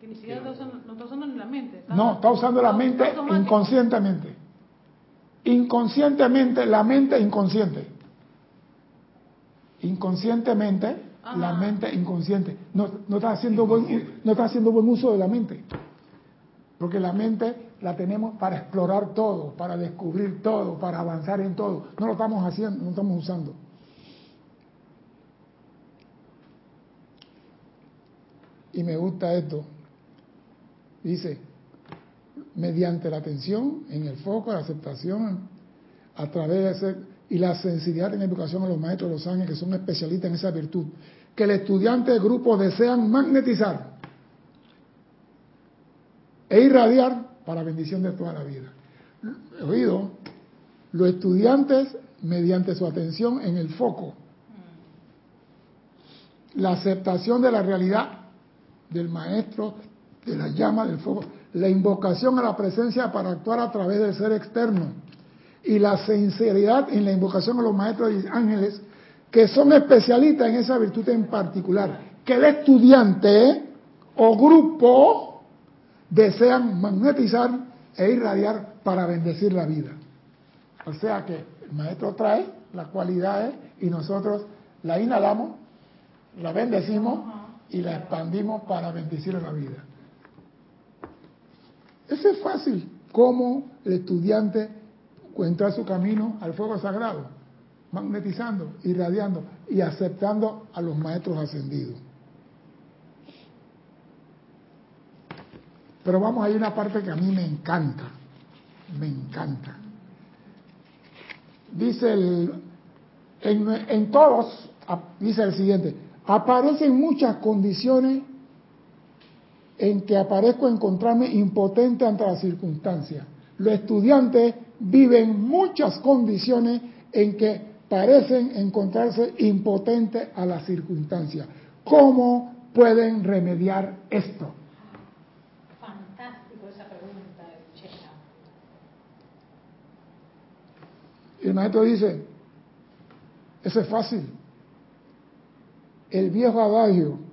Que ni siquiera está usando, está usando la mente. no, está usando la mente inconscientemente. Inconscientemente, la mente inconsciente. Inconscientemente, la mente inconsciente. No, no, está haciendo buen, no está haciendo buen uso de la mente. Porque la mente la tenemos para explorar todo, para descubrir todo, para avanzar en todo. No lo estamos haciendo, no estamos usando. Y me gusta esto. Dice, mediante la atención en el foco, la aceptación, a través de ese, y la sensibilidad en la educación a los maestros de los ángeles que son especialistas en esa virtud, que el estudiante del grupo desean magnetizar e irradiar para bendición de toda la vida. Oído, los estudiantes, mediante su atención en el foco, la aceptación de la realidad del maestro, de la llama del fuego, la invocación a la presencia para actuar a través del ser externo y la sinceridad en la invocación a los maestros y ángeles que son especialistas en esa virtud en particular, que el estudiante o grupo desean magnetizar e irradiar para bendecir la vida. O sea que el maestro trae las cualidades y nosotros la inhalamos, la bendecimos y la expandimos para bendecir la vida. Eso es fácil, como el estudiante encuentra su camino al fuego sagrado, magnetizando, irradiando y aceptando a los maestros ascendidos. Pero vamos, hay una parte que a mí me encanta, me encanta. Dice el, en, en todos, dice el siguiente, aparecen muchas condiciones en que aparezco a encontrarme impotente ante las circunstancias. Los estudiantes viven muchas condiciones en que parecen encontrarse impotentes a las circunstancias. ¿Cómo pueden remediar esto? Fantástico esa pregunta, Checa. El maestro dice, eso es fácil. El viejo adagio,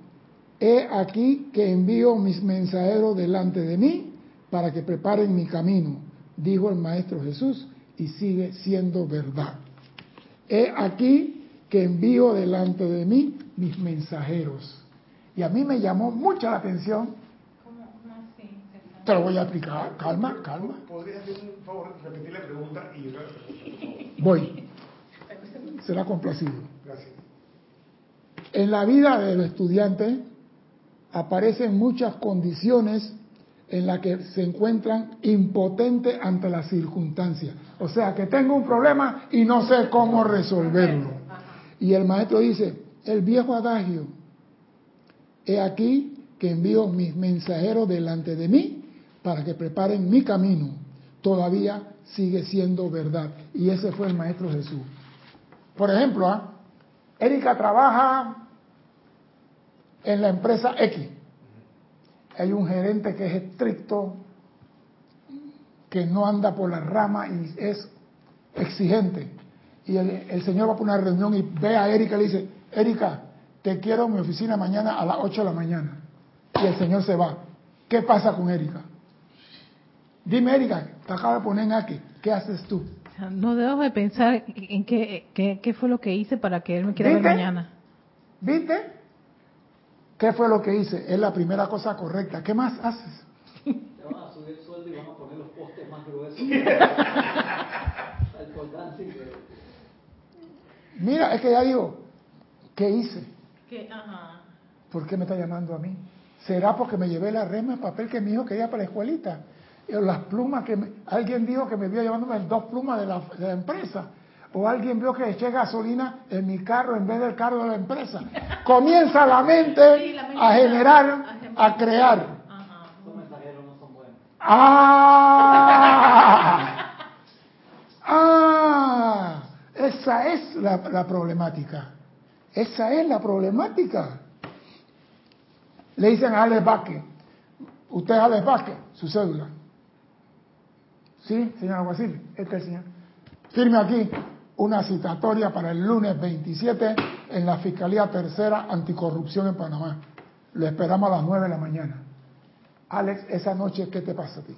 He aquí que envío mis mensajeros delante de mí para que preparen mi camino, dijo el Maestro Jesús, y sigue siendo verdad. He aquí que envío delante de mí mis mensajeros. Y a mí me llamó mucha la atención. ¿Cómo, así? Te lo voy a explicar. Calma, calma. ¿Podrías hacer un favor, repetir la pregunta y Voy. Será complacido. Gracias. En la vida del estudiante aparecen muchas condiciones en las que se encuentran impotentes ante las circunstancias. O sea, que tengo un problema y no sé cómo resolverlo. Y el maestro dice, el viejo adagio, he aquí que envío mis mensajeros delante de mí para que preparen mi camino. Todavía sigue siendo verdad. Y ese fue el maestro Jesús. Por ejemplo, ¿ah? Erika trabaja en la empresa X. Hay un gerente que es estricto, que no anda por la rama y es exigente. Y el, señor va por una reunión y ve a Erika y le dice, Erika, te quiero en mi oficina mañana a las 8 de la mañana. Y el señor se va. ¿Qué pasa con Erika? Dime, Erika, te acabo de poner aquí. ¿Qué haces tú? No debo de pensar en qué, qué, fue lo que hice para que él me quiera ver mañana. ¿Viste? ¿Qué fue lo que hice? Es la primera cosa correcta. ¿Qué más haces? Te van a subir el sueldo y van a poner los postes más gruesos. Mira, es que ya digo, ¿qué hice? ¿Qué? Ajá. ¿Por qué me está llamando a mí? ¿Será porque me llevé la rema de papel que mi hijo quería para la escuelita? Las plumas que alguien dijo que me iba llevándome dos plumas de la, de la empresa o alguien vio que eché gasolina en mi carro en vez del carro de la empresa. Comienza la mente a generar, a crear. Ah, ah, esa es la, problemática. Esa es la problemática. Le dicen a Alex Vázquez, usted es Alex Vázquez, su cédula. ¿Sí, señor Aguacil? Este es el señor. Firme aquí una citatoria para el lunes 27 en la Fiscalía Tercera Anticorrupción en Panamá. Lo esperamos a las 9 de la mañana. Alex, esa noche, ¿qué te pasa a ti?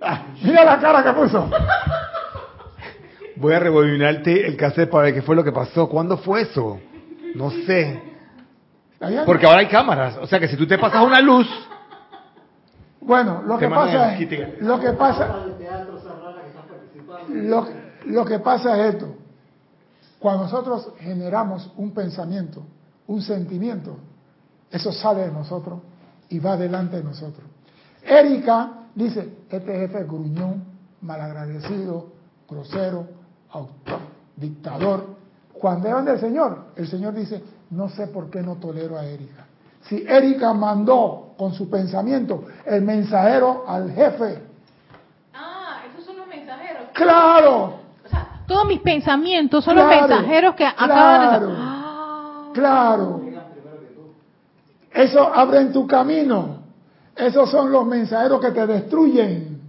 Ah, mira la cara que puso. Voy a rebobinarte el cassette para ver qué fue lo que pasó. ¿Cuándo fue eso? No sé. Porque ahora hay cámaras. O sea que si tú te pasas una luz. Bueno, lo que pasa es. Lo que pasa. Lo, lo que pasa es esto. Cuando nosotros generamos un pensamiento, un sentimiento, eso sale de nosotros y va delante de nosotros. Erika dice, este jefe es gruñón, malagradecido, grosero, autor, dictador. Cuando eran del Señor, el Señor dice, no sé por qué no tolero a Erika. Si Erika mandó con su pensamiento el mensajero al jefe. Ah, esos son los mensajeros. Claro. Todos mis pensamientos son los mensajeros que acaban de... Ah. Claro. Eso abre en tu camino. Esos son los mensajeros que te destruyen.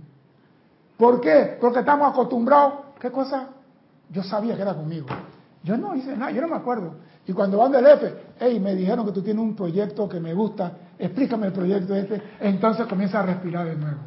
¿Por qué? Porque estamos acostumbrados. ¿Qué cosa? Yo sabía que era conmigo. Yo no hice nada, yo no me acuerdo. Y cuando van del F, hey, me dijeron que tú tienes un proyecto que me gusta, explícame el proyecto este, entonces comienza a respirar de nuevo.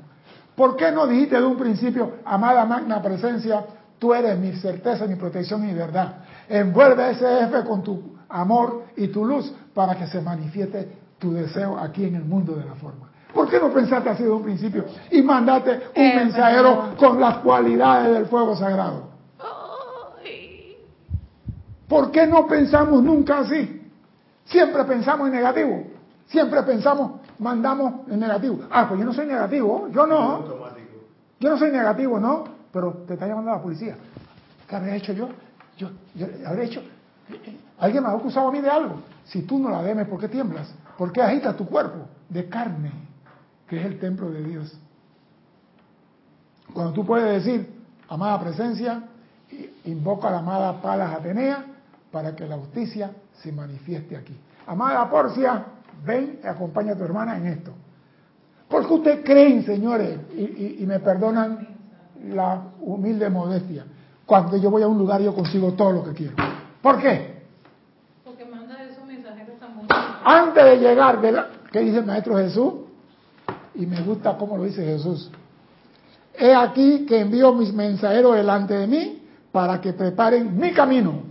¿Por qué no dijiste de un principio, amada magna presencia, tú eres mi certeza, mi protección y verdad? Envuelve ese F con tu amor y tu luz para que se manifieste tu deseo aquí en el mundo de la forma. ¿Por qué no pensaste así de un principio y mandaste un eh, mensajero con las cualidades del fuego sagrado? ¿Por qué no pensamos nunca así? Siempre pensamos en negativo. Siempre pensamos, mandamos en negativo. Ah, pues yo no soy negativo, yo no. Yo no soy negativo, ¿no? Pero te está llamando la policía. ¿Qué habría hecho yo? Yo, yo habría hecho. Alguien me ha acusado a mí de algo. Si tú no la demes, ¿por qué tiemblas? ¿Por qué agitas tu cuerpo de carne, que es el templo de Dios? Cuando tú puedes decir, amada presencia, invoca a la amada Palas Atenea, para que la justicia se manifieste aquí. Amada Porcia, ven y acompaña a tu hermana en esto. Porque ustedes creen, señores, y, me perdonan la humilde modestia, cuando yo voy a un lugar yo consigo todo lo que quiero. ¿Por qué? Porque manda esos mensajeros tan Antes de llegar, ¿qué dice el Maestro Jesús? Y me gusta cómo lo dice Jesús. He aquí que envío mis mensajeros delante de mí para que preparen mi camino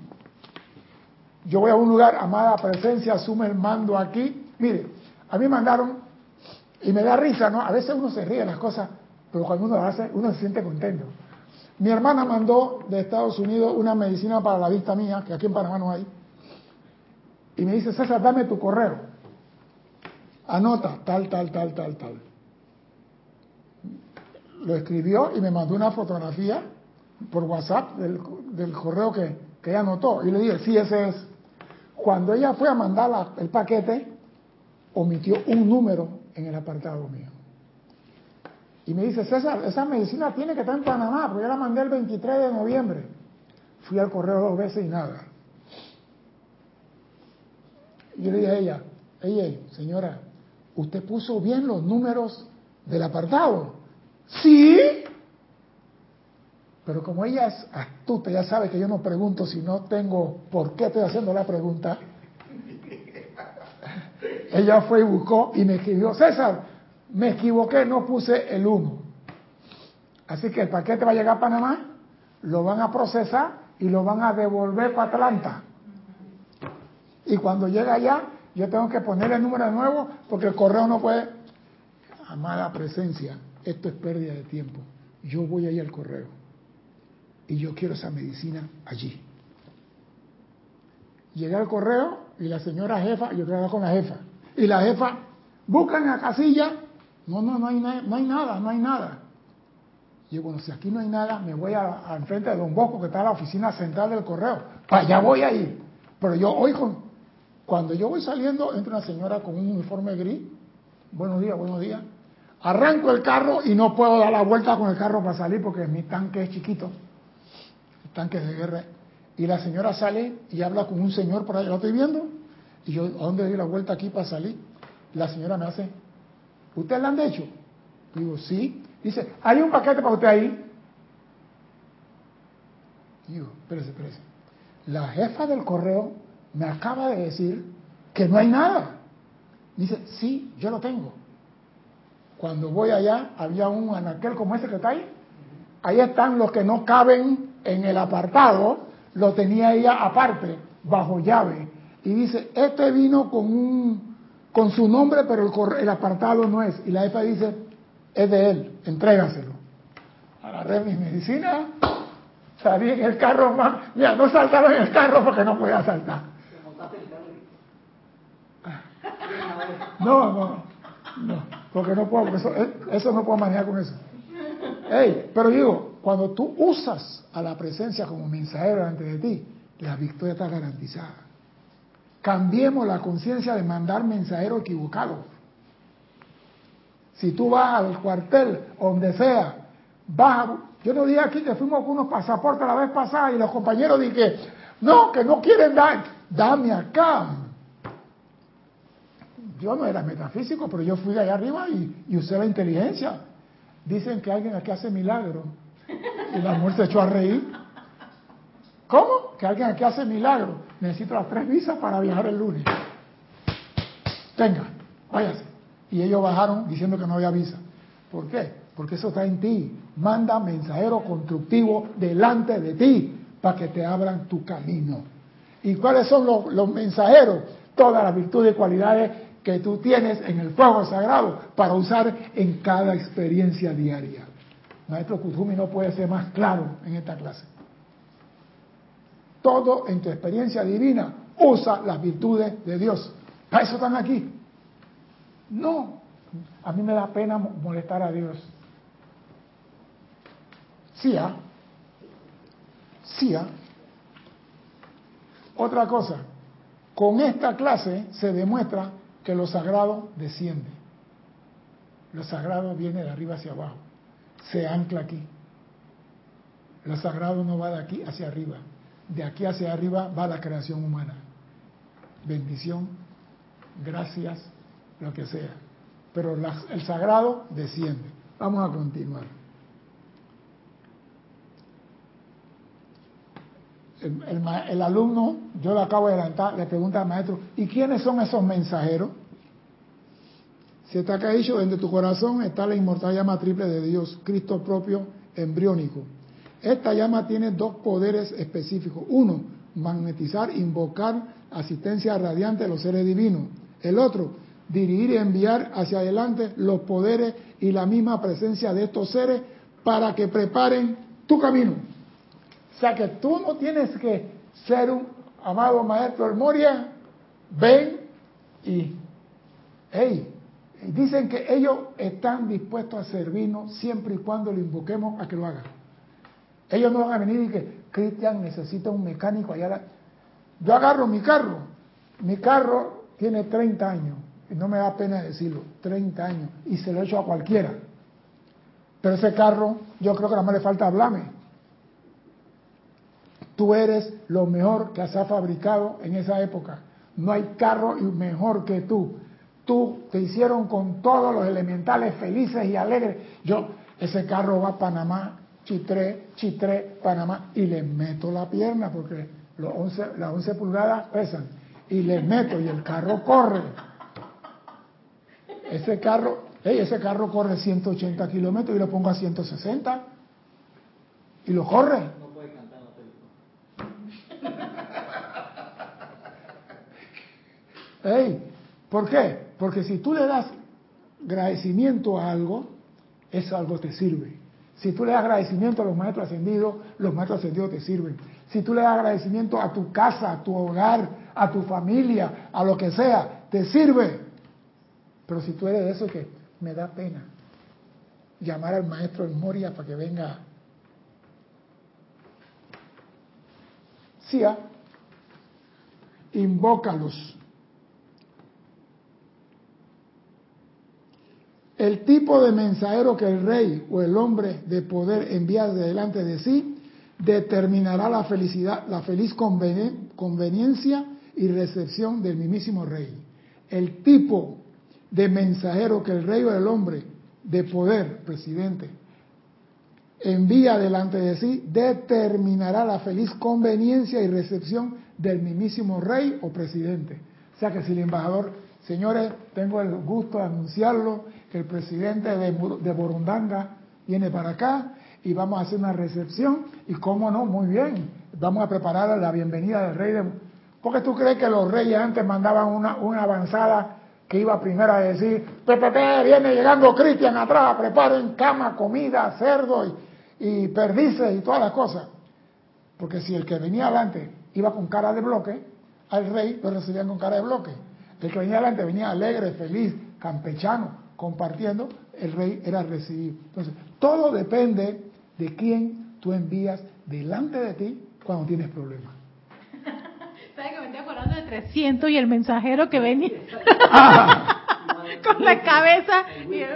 yo voy a un lugar, amada presencia, asume el mando aquí. Mire, a mí mandaron, y me da risa, ¿no? A veces uno se ríe de las cosas, pero cuando uno las hace, uno se siente contento. Mi hermana mandó de Estados Unidos una medicina para la vista mía, que aquí en Panamá no hay. Y me dice, César, dame tu correo. Anota, tal, tal, tal, tal, tal. Lo escribió y me mandó una fotografía por WhatsApp del, correo que ella anotó. Y le dije, sí, ese es. Cuando ella fue a mandar el paquete, omitió un número en el apartado mío. Y me dice, César, esa medicina tiene que estar en Panamá, porque yo la mandé el 23 de noviembre. Fui al correo dos veces y nada. Y le dije a ella, ella, señora, ¿usted puso bien los números del apartado? Sí. Pero como ella es astuta, ya sabe que yo no pregunto si no tengo por qué estoy haciendo la pregunta. Ella fue y buscó y me escribió, César, me equivoqué, no puse el 1. Así que el paquete va a llegar a Panamá, lo van a procesar y lo van a devolver para Atlanta. Y cuando llega allá, yo tengo que poner el número de nuevo porque el correo no puede. Amada presencia, esto es pérdida de tiempo. Yo voy ahí al correo y yo quiero esa medicina allí. Llegué al correo y la señora jefa, yo hablar con la jefa, y la jefa, busca en la casilla, no, no, no hay, no hay nada, no hay nada. Y yo, bueno, si aquí no hay nada, me voy a, enfrente de Don Bosco, que está en la oficina central del correo. Para allá voy a ir. Pero yo hoy, con, cuando yo voy saliendo, entra una señora con un uniforme gris. Buenos días, buenos días. Arranco el carro y no puedo dar la vuelta con el carro para salir porque mi tanque es chiquito tanques de guerra. Y la señora sale y habla con un señor por ahí, ¿lo estoy viendo? Y yo, ¿a dónde doy la vuelta aquí para salir? La señora me hace, ¿usted la han hecho? Digo, sí. Dice, hay un paquete para usted ahí. Digo, espérese, espérese. La jefa del correo me acaba de decir que no hay nada. Dice, sí, yo lo tengo. Cuando voy allá, había un anaquel como ese que está ahí. Ahí están los que no caben en el apartado, lo tenía ella aparte, bajo llave. Y dice, este vino con un con su nombre, pero el, apartado no es. Y la jefa dice, es de él, entrégaselo. Agarré mi medicina, salí en el carro más. Mira, no saltaron en el carro porque no podía saltar. No, no, no, porque no puedo, eso, eso no puedo manejar con eso. Hey, pero digo, cuando tú usas a la presencia como mensajero delante de ti, la victoria está garantizada. Cambiemos la conciencia de mandar mensajero equivocado. Si tú vas al cuartel, donde sea, vas Yo no dije aquí que fuimos con unos pasaportes la vez pasada y los compañeros dije, no, que no quieren dar, dame acá. Yo no era metafísico, pero yo fui de allá arriba y, usé la inteligencia. Dicen que alguien aquí hace milagro. Y la mujer se echó a reír. ¿Cómo? Que alguien aquí hace milagro. Necesito las tres visas para viajar el lunes. Venga, váyase. Y ellos bajaron diciendo que no había visa. ¿Por qué? Porque eso está en ti. Manda mensajero constructivo delante de ti para que te abran tu camino. ¿Y cuáles son los, los mensajeros? Todas las virtudes y cualidades que tú tienes en el fuego sagrado para usar en cada experiencia diaria. Maestro Kuzumi no puede ser más claro en esta clase. Todo en tu experiencia divina usa las virtudes de Dios. Para eso están aquí. No, a mí me da pena molestar a Dios. Sí, ¿ah? Sí, ¿ah? Otra cosa, con esta clase se demuestra que lo sagrado desciende. Lo sagrado viene de arriba hacia abajo, se ancla aquí. Lo sagrado no va de aquí hacia arriba, de aquí hacia arriba va la creación humana. Bendición, gracias, lo que sea. Pero el sagrado desciende. Vamos a continuar. El, alumno, yo le acabo de adelantar, le pregunta al maestro, ¿y quiénes son esos mensajeros? Se está dicho, en tu corazón está la inmortal llama triple de Dios, Cristo propio embriónico. Esta llama tiene dos poderes específicos. Uno, magnetizar, invocar asistencia radiante de los seres divinos. El otro, dirigir y enviar hacia adelante los poderes y la misma presencia de estos seres para que preparen tu camino. O sea que tú no tienes que ser un amado maestro Moria, ven y, hey, dicen que ellos están dispuestos a servirnos siempre y cuando lo invoquemos a que lo haga. Ellos no van a venir y que Cristian necesita un mecánico allá. Yo agarro mi carro, mi carro tiene 30 años, y no me da pena decirlo, 30 años, y se lo echo a cualquiera. Pero ese carro, yo creo que nada más le falta hablarme. Tú eres lo mejor que se ha fabricado en esa época. No hay carro mejor que tú. Tú te hicieron con todos los elementales felices y alegres. Yo, ese carro va a Panamá, Chitré, Chitré, Panamá, y le meto la pierna porque los 11, las 11 pulgadas pesan. Y le meto y el carro corre. Ese carro, ese carro corre 180 kilómetros y lo pongo a 160 y lo corre. No puede cantar, Hey, ¿Por qué? Porque si tú le das agradecimiento a algo, eso algo te sirve. Si tú le das agradecimiento a los maestros ascendidos, los maestros ascendidos te sirven. Si tú le das agradecimiento a tu casa, a tu hogar, a tu familia, a lo que sea, te sirve. Pero si tú eres de eso que me da pena llamar al maestro en Moria para que venga. Sí, ¿ah? invócalos. El tipo de mensajero que el rey o el hombre de poder envía delante de sí determinará la felicidad, la feliz conveniencia y recepción del mismísimo rey. El tipo de mensajero que el rey o el hombre de poder, presidente, envía delante de sí, determinará la feliz conveniencia y recepción del mismísimo rey o presidente. O sea que si el embajador, señores, tengo el gusto de anunciarlo, que el presidente de, de Borundanga viene para acá y vamos a hacer una recepción y cómo no, muy bien, vamos a preparar la bienvenida del rey de... Porque tú crees que los reyes antes mandaban una, una avanzada que iba primero a decir, Pepe, viene llegando Cristian atrás, preparen cama, comida, cerdo y, y perdices y todas las cosas. Porque si el que venía adelante iba con cara de bloque, al rey lo recibían con cara de bloque. El que venía adelante venía alegre, feliz, campechano, compartiendo, el rey era recibido. Entonces, todo depende de quién tú envías delante de ti cuando tienes problemas. ¿Sabes que me estoy acordando de 300 y el mensajero que venía con la cabeza y el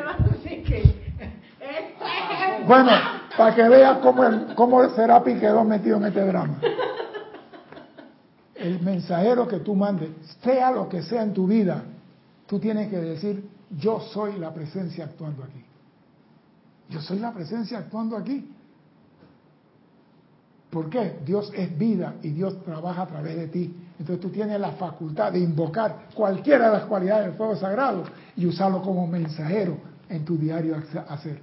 Bueno, para que veas cómo, el, cómo Serapi quedó metido en este drama. El mensajero que tú mandes, sea lo que sea en tu vida, tú tienes que decir, yo soy la presencia actuando aquí. Yo soy la presencia actuando aquí. ¿Por qué? Dios es vida y Dios trabaja a través de ti. Entonces tú tienes la facultad de invocar cualquiera de las cualidades del fuego sagrado y usarlo como mensajero en tu diario hacer.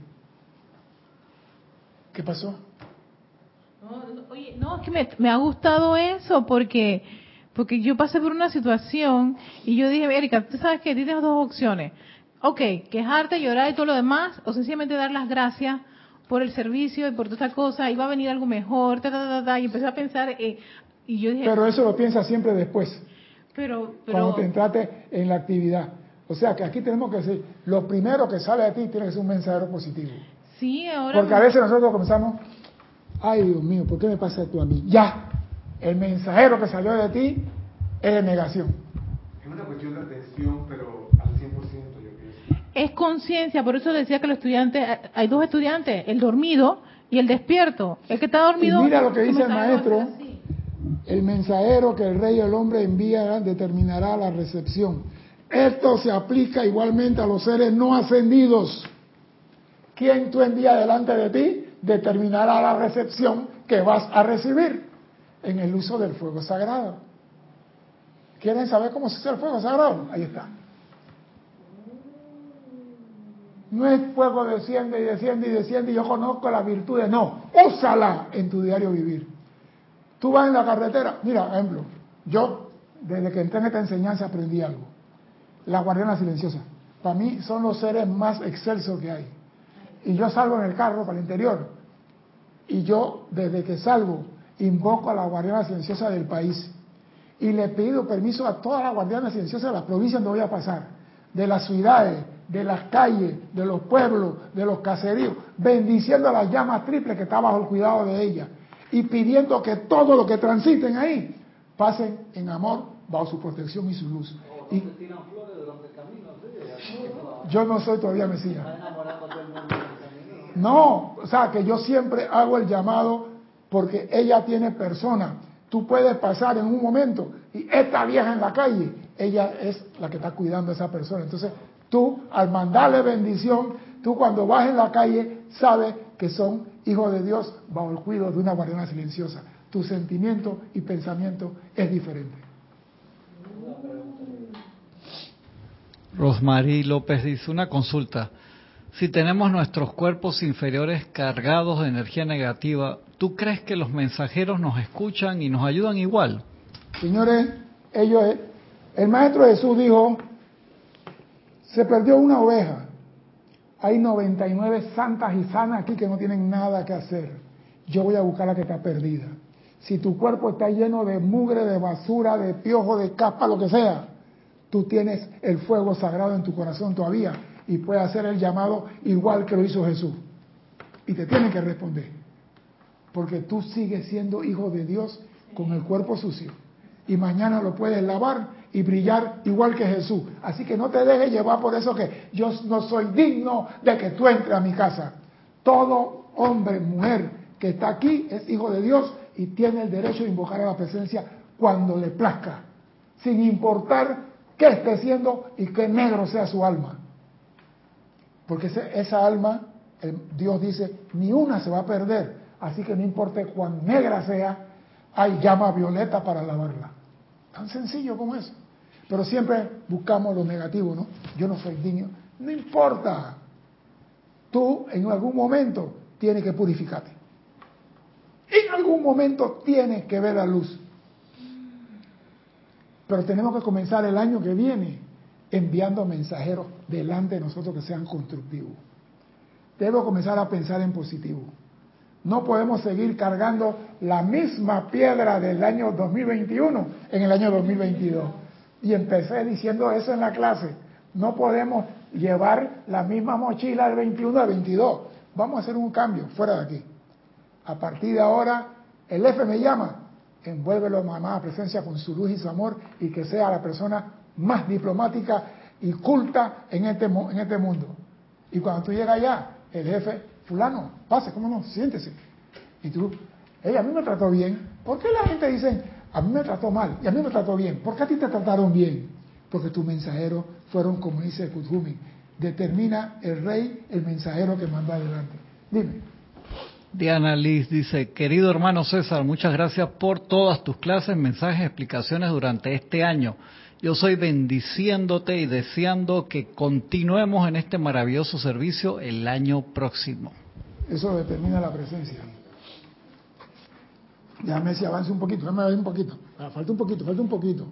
¿Qué pasó? No, oye, no, es que me, me, ha gustado eso porque porque yo pasé por una situación y yo dije, Erika, tú sabes que tienes dos opciones. Ok, quejarte, llorar y todo lo demás, o sencillamente dar las gracias por el servicio y por toda esta cosa, y va a venir algo mejor, ta, ta, ta, y empecé a pensar, eh, y yo dije... Pero eso lo piensas siempre después. Pero, Cuando te entrate en la actividad. O sea que aquí tenemos que decir, lo primero que sale de ti tiene que ser un mensajero positivo. Sí, ahora... Porque a veces nosotros comenzamos, ay Dios mío, ¿por qué me pasa esto a mí? Ya, el mensajero que salió de ti es de negación. Es una cuestión de atención, pero es conciencia, por eso decía que los estudiantes, hay dos estudiantes, el dormido y el despierto. El que está dormido. Y mira lo que dice el maestro. El mensajero que el rey y el hombre envía determinará la recepción. Esto se aplica igualmente a los seres no ascendidos. Quien tú envías delante de ti determinará la recepción que vas a recibir en el uso del fuego sagrado. ¿Quieren saber cómo se usa el fuego sagrado? Ahí está. No es fuego desciende y desciende y desciende y yo conozco las virtudes. No, úsala en tu diario vivir. Tú vas en la carretera. Mira, ejemplo, yo desde que entré en esta enseñanza aprendí algo. La guardiana silenciosa. Para mí son los seres más excelsos que hay. Y yo salgo en el carro para el interior. Y yo, desde que salgo, invoco a la guardiana silenciosa del país. Y le pido permiso a todas las guardianas silenciosas de la provincia donde voy a pasar. De las ciudades, de las calles, de los pueblos, de los caseríos, bendiciendo a las llamas triples que está bajo el cuidado de ella y pidiendo que todo lo que transiten ahí pasen en amor bajo su protección y su luz. Y yo no soy todavía Mesías. No, o sea que yo siempre hago el llamado porque ella tiene persona. Tú puedes pasar en un momento y esta vieja en la calle, ella es la que está cuidando a esa persona. Entonces, Tú, al mandarle bendición, tú cuando vas en la calle sabes que son hijos de Dios bajo el cuidado de una guardiana silenciosa. Tu sentimiento y pensamiento es diferente. Rosmarie López dice una consulta. Si tenemos nuestros cuerpos inferiores cargados de energía negativa, ¿tú crees que los mensajeros nos escuchan y nos ayudan igual? Señores, ellos, el maestro Jesús dijo, se perdió una oveja. Hay 99 santas y sanas aquí que no tienen nada que hacer. Yo voy a buscar la que está perdida. Si tu cuerpo está lleno de mugre, de basura, de piojo, de capa, lo que sea, tú tienes el fuego sagrado en tu corazón todavía y puedes hacer el llamado igual que lo hizo Jesús. Y te tienen que responder. Porque tú sigues siendo hijo de Dios con el cuerpo sucio. Y mañana lo puedes lavar y brillar igual que Jesús. Así que no te dejes llevar por eso que yo no soy digno de que tú entres a mi casa. Todo hombre, mujer que está aquí es hijo de Dios y tiene el derecho de invocar a la presencia cuando le plazca, sin importar qué esté siendo y qué negro sea su alma. Porque esa alma, Dios dice, ni una se va a perder, así que no importa cuán negra sea, hay llama violeta para lavarla. Tan sencillo como eso. Pero siempre buscamos lo negativo, ¿no? Yo no soy digno. No importa. Tú en algún momento tienes que purificarte. En algún momento tienes que ver la luz. Pero tenemos que comenzar el año que viene enviando mensajeros delante de nosotros que sean constructivos. Debo comenzar a pensar en positivo. No podemos seguir cargando la misma piedra del año 2021 en el año 2022. Y empecé diciendo eso en la clase. No podemos llevar la misma mochila del 21 al 22. Vamos a hacer un cambio fuera de aquí. A partir de ahora, el F me llama, envuélvelo mamá presencia con su luz y su amor y que sea la persona más diplomática y culta en este, en este mundo. Y cuando tú llegas allá, el jefe, fulano, pase, ¿cómo no? Siéntese. Y tú, ella a mí me trató bien. ¿Por qué la gente dice, a mí me trató mal y a mí me trató bien? ¿Por qué a ti te trataron bien? Porque tus mensajeros fueron, como dice Kuthumi, determina el rey el mensajero que manda adelante. Dime. Diana Liz dice, querido hermano César, muchas gracias por todas tus clases, mensajes, explicaciones durante este año. Yo soy bendiciéndote y deseando que continuemos en este maravilloso servicio el año próximo. Eso determina la presencia. Déjame si avance un poquito, déjame un poquito. Ah, falta un poquito, falta un poquito.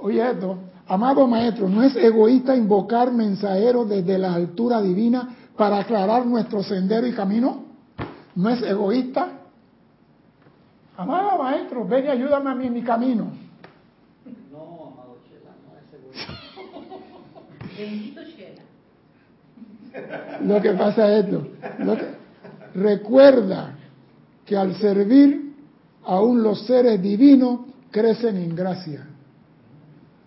Oye esto, amado maestro, ¿no es egoísta invocar mensajeros desde la altura divina para aclarar nuestro sendero y camino? ¿No es egoísta? Amado maestro, ven y ayúdame a mí en mi camino. No, amado Chela, no es egoísta. Bendito Chela. Lo que pasa es esto. recuerda que al servir aún los seres divinos crecen en gracia.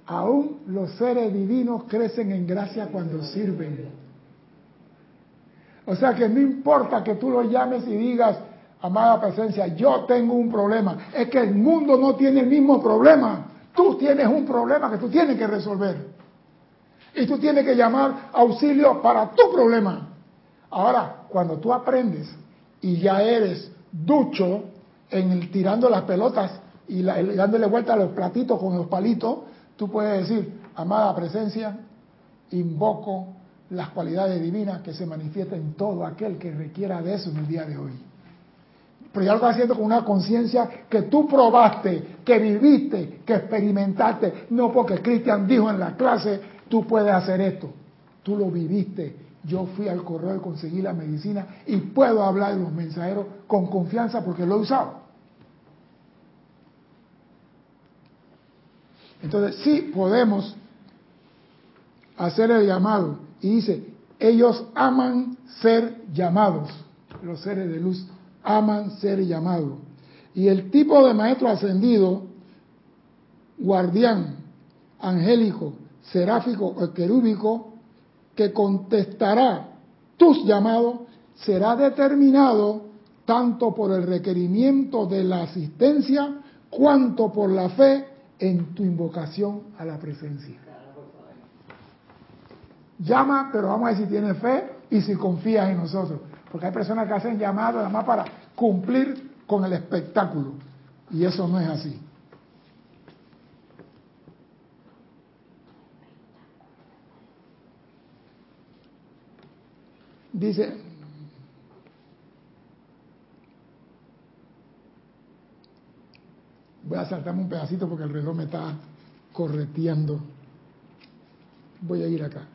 Aún los seres divinos crecen en gracia cuando sirven. O sea que no importa que tú lo llames y digas, amada presencia, yo tengo un problema. Es que el mundo no tiene el mismo problema. Tú tienes un problema que tú tienes que resolver. Y tú tienes que llamar auxilio para tu problema. Ahora, cuando tú aprendes y ya eres ducho en el tirando las pelotas y dándole vuelta a los platitos con los palitos, Tú puedes decir, amada presencia, invoco las cualidades divinas que se manifiestan en todo aquel que requiera de eso en el día de hoy. Pero ya lo estás haciendo con una conciencia que tú probaste, que viviste, que experimentaste. No porque Cristian dijo en la clase, tú puedes hacer esto. Tú lo viviste. Yo fui al correo y conseguí la medicina y puedo hablar de los mensajeros con confianza porque lo he usado. Entonces sí podemos hacer el llamado. Y dice, ellos aman ser llamados. Los seres de luz aman ser llamados. Y el tipo de maestro ascendido, guardián, angélico, seráfico o querúbico, que contestará tus llamados, será determinado tanto por el requerimiento de la asistencia cuanto por la fe en tu invocación a la presencia. Llama, pero vamos a ver si tienes fe y si confías en nosotros. Porque hay personas que hacen llamadas nada para cumplir con el espectáculo. Y eso no es así. Dice, Voy a saltarme un pedacito porque el reloj me está correteando. Voy a ir acá.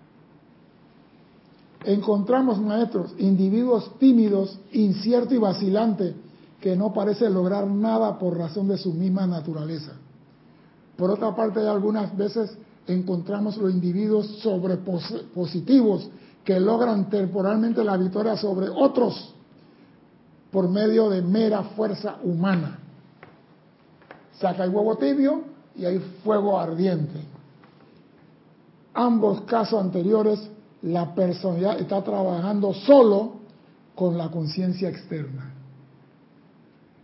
Encontramos, maestros, individuos tímidos, inciertos y vacilantes que no parecen lograr nada por razón de su misma naturaleza. Por otra parte, algunas veces encontramos los individuos sobrepositivos que logran temporalmente la victoria sobre otros por medio de mera fuerza humana saca el huevo tibio y hay fuego ardiente. Ambos casos anteriores, la personalidad está trabajando solo con la conciencia externa.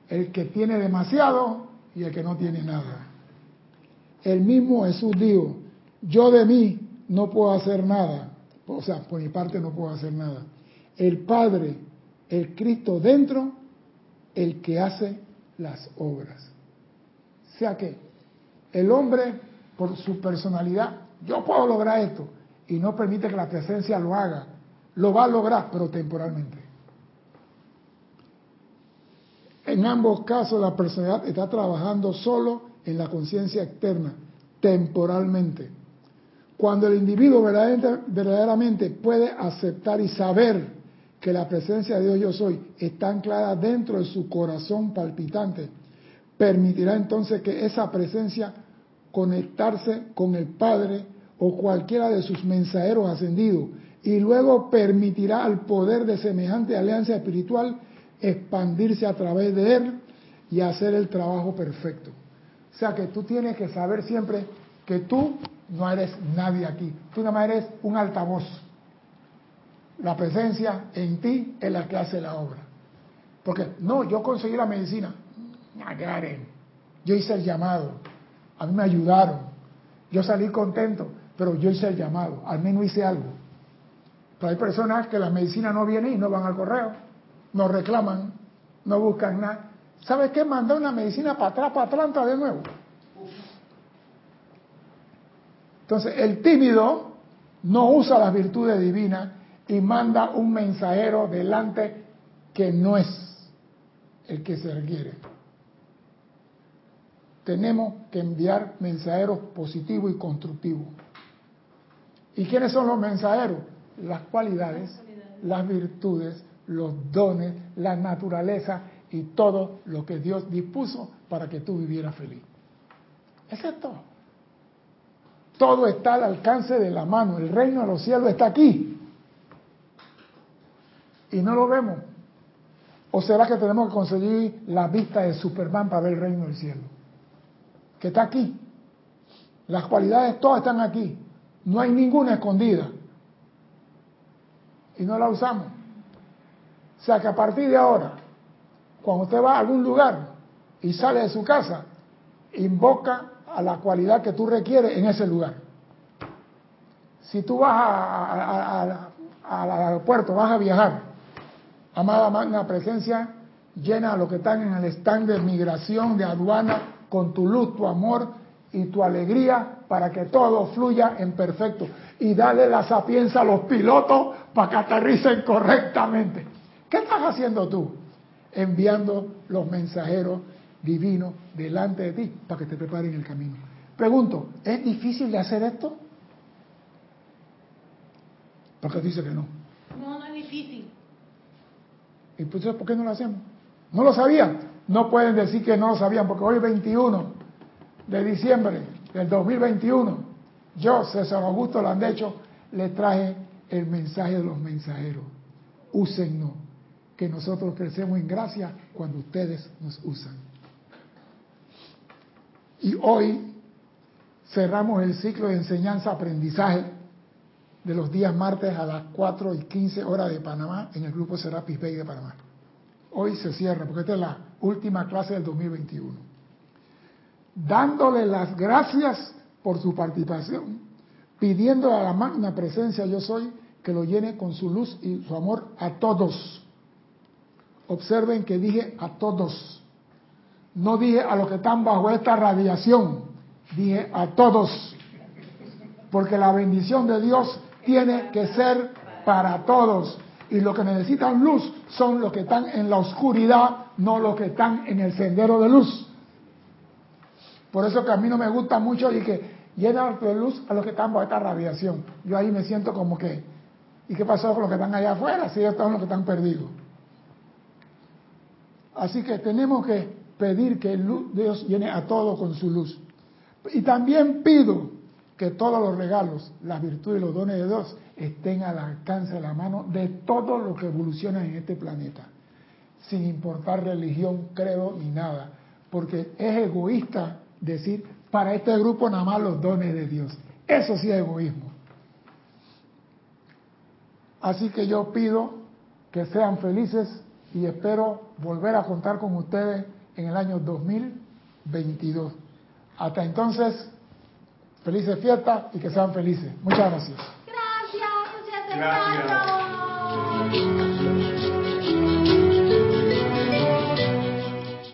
El que tiene demasiado y el que no tiene nada. El mismo Jesús dijo, yo de mí no puedo hacer nada. O sea, por mi parte no puedo hacer nada. El Padre, el Cristo dentro, el que hace las obras. O sea que el hombre, por su personalidad, yo puedo lograr esto, y no permite que la presencia lo haga. Lo va a lograr, pero temporalmente. En ambos casos la personalidad está trabajando solo en la conciencia externa, temporalmente. Cuando el individuo verdaderamente puede aceptar y saber que la presencia de Dios yo soy está anclada dentro de su corazón palpitante, permitirá entonces que esa presencia conectarse con el Padre o cualquiera de sus mensajeros ascendidos y luego permitirá al poder de semejante alianza espiritual expandirse a través de él y hacer el trabajo perfecto. O sea que tú tienes que saber siempre que tú no eres nadie aquí, tú nada más eres un altavoz. La presencia en ti es la que hace la obra. Porque no, yo conseguí la medicina. Yo hice el llamado. A mí me ayudaron. Yo salí contento, pero yo hice el llamado. Al menos hice algo. Pero hay personas que la medicina no viene y no van al correo. No reclaman, no buscan nada. ¿Sabes qué? Mandar una medicina para atrás, para Atlanta de nuevo. Entonces, el tímido no usa las virtudes divinas y manda un mensajero delante que no es el que se requiere. Tenemos que enviar mensajeros positivos y constructivos. ¿Y quiénes son los mensajeros? Las cualidades, las virtudes, los dones, la naturaleza y todo lo que Dios dispuso para que tú vivieras feliz. Es todo. Todo está al alcance de la mano. El reino de los cielos está aquí. Y no lo vemos. ¿O será que tenemos que conseguir la vista de Superman para ver el reino del cielo? Que está aquí. Las cualidades todas están aquí. No hay ninguna escondida. Y no la usamos. O sea que a partir de ahora, cuando usted va a algún lugar y sale de su casa, invoca a la cualidad que tú requieres en ese lugar. Si tú vas al aeropuerto, vas a viajar, amada magna presencia, llena a los que están en el stand de migración, de aduana, con tu luz, tu amor y tu alegría para que todo fluya en perfecto. Y dale la sapiencia a los pilotos para que aterricen correctamente. ¿Qué estás haciendo tú? enviando los mensajeros divinos delante de ti para que te preparen el camino. Pregunto, ¿es difícil de hacer esto? Porque dice que no. No, no es difícil. ¿Y entonces por qué no lo hacemos? ¿No lo sabían? No pueden decir que no lo sabían, porque hoy 21 de diciembre del 2021, yo, César Augusto Landecho, le traje el mensaje de los mensajeros. Úsenlo que nosotros crecemos en gracia cuando ustedes nos usan. Y hoy cerramos el ciclo de enseñanza-aprendizaje de los días martes a las 4 y 15 horas de Panamá en el grupo Serapis Bay de Panamá. Hoy se cierra porque esta es la última clase del 2021. Dándole las gracias por su participación, pidiendo a la magna presencia yo soy que lo llene con su luz y su amor a todos Observen que dije a todos. No dije a los que están bajo esta radiación, dije a todos. Porque la bendición de Dios tiene que ser para todos. Y los que necesitan luz son los que están en la oscuridad, no los que están en el sendero de luz. Por eso que a mí no me gusta mucho y que llena de luz a los que están bajo esta radiación. Yo ahí me siento como que, ¿y qué pasó con los que están allá afuera? Si ellos están los que están perdidos. Así que tenemos que pedir que Dios llene a todo con su luz. Y también pido que todos los regalos, las virtudes y los dones de Dios estén al alcance de la mano de todos los que evolucionan en este planeta, sin importar religión, credo ni nada, porque es egoísta decir para este grupo nada más los dones de Dios. Eso sí es egoísmo. Así que yo pido que sean felices y espero volver a contar con ustedes en el año 2022. Hasta entonces, felices fiestas y que sean felices. Muchas gracias. Gracias, gracias.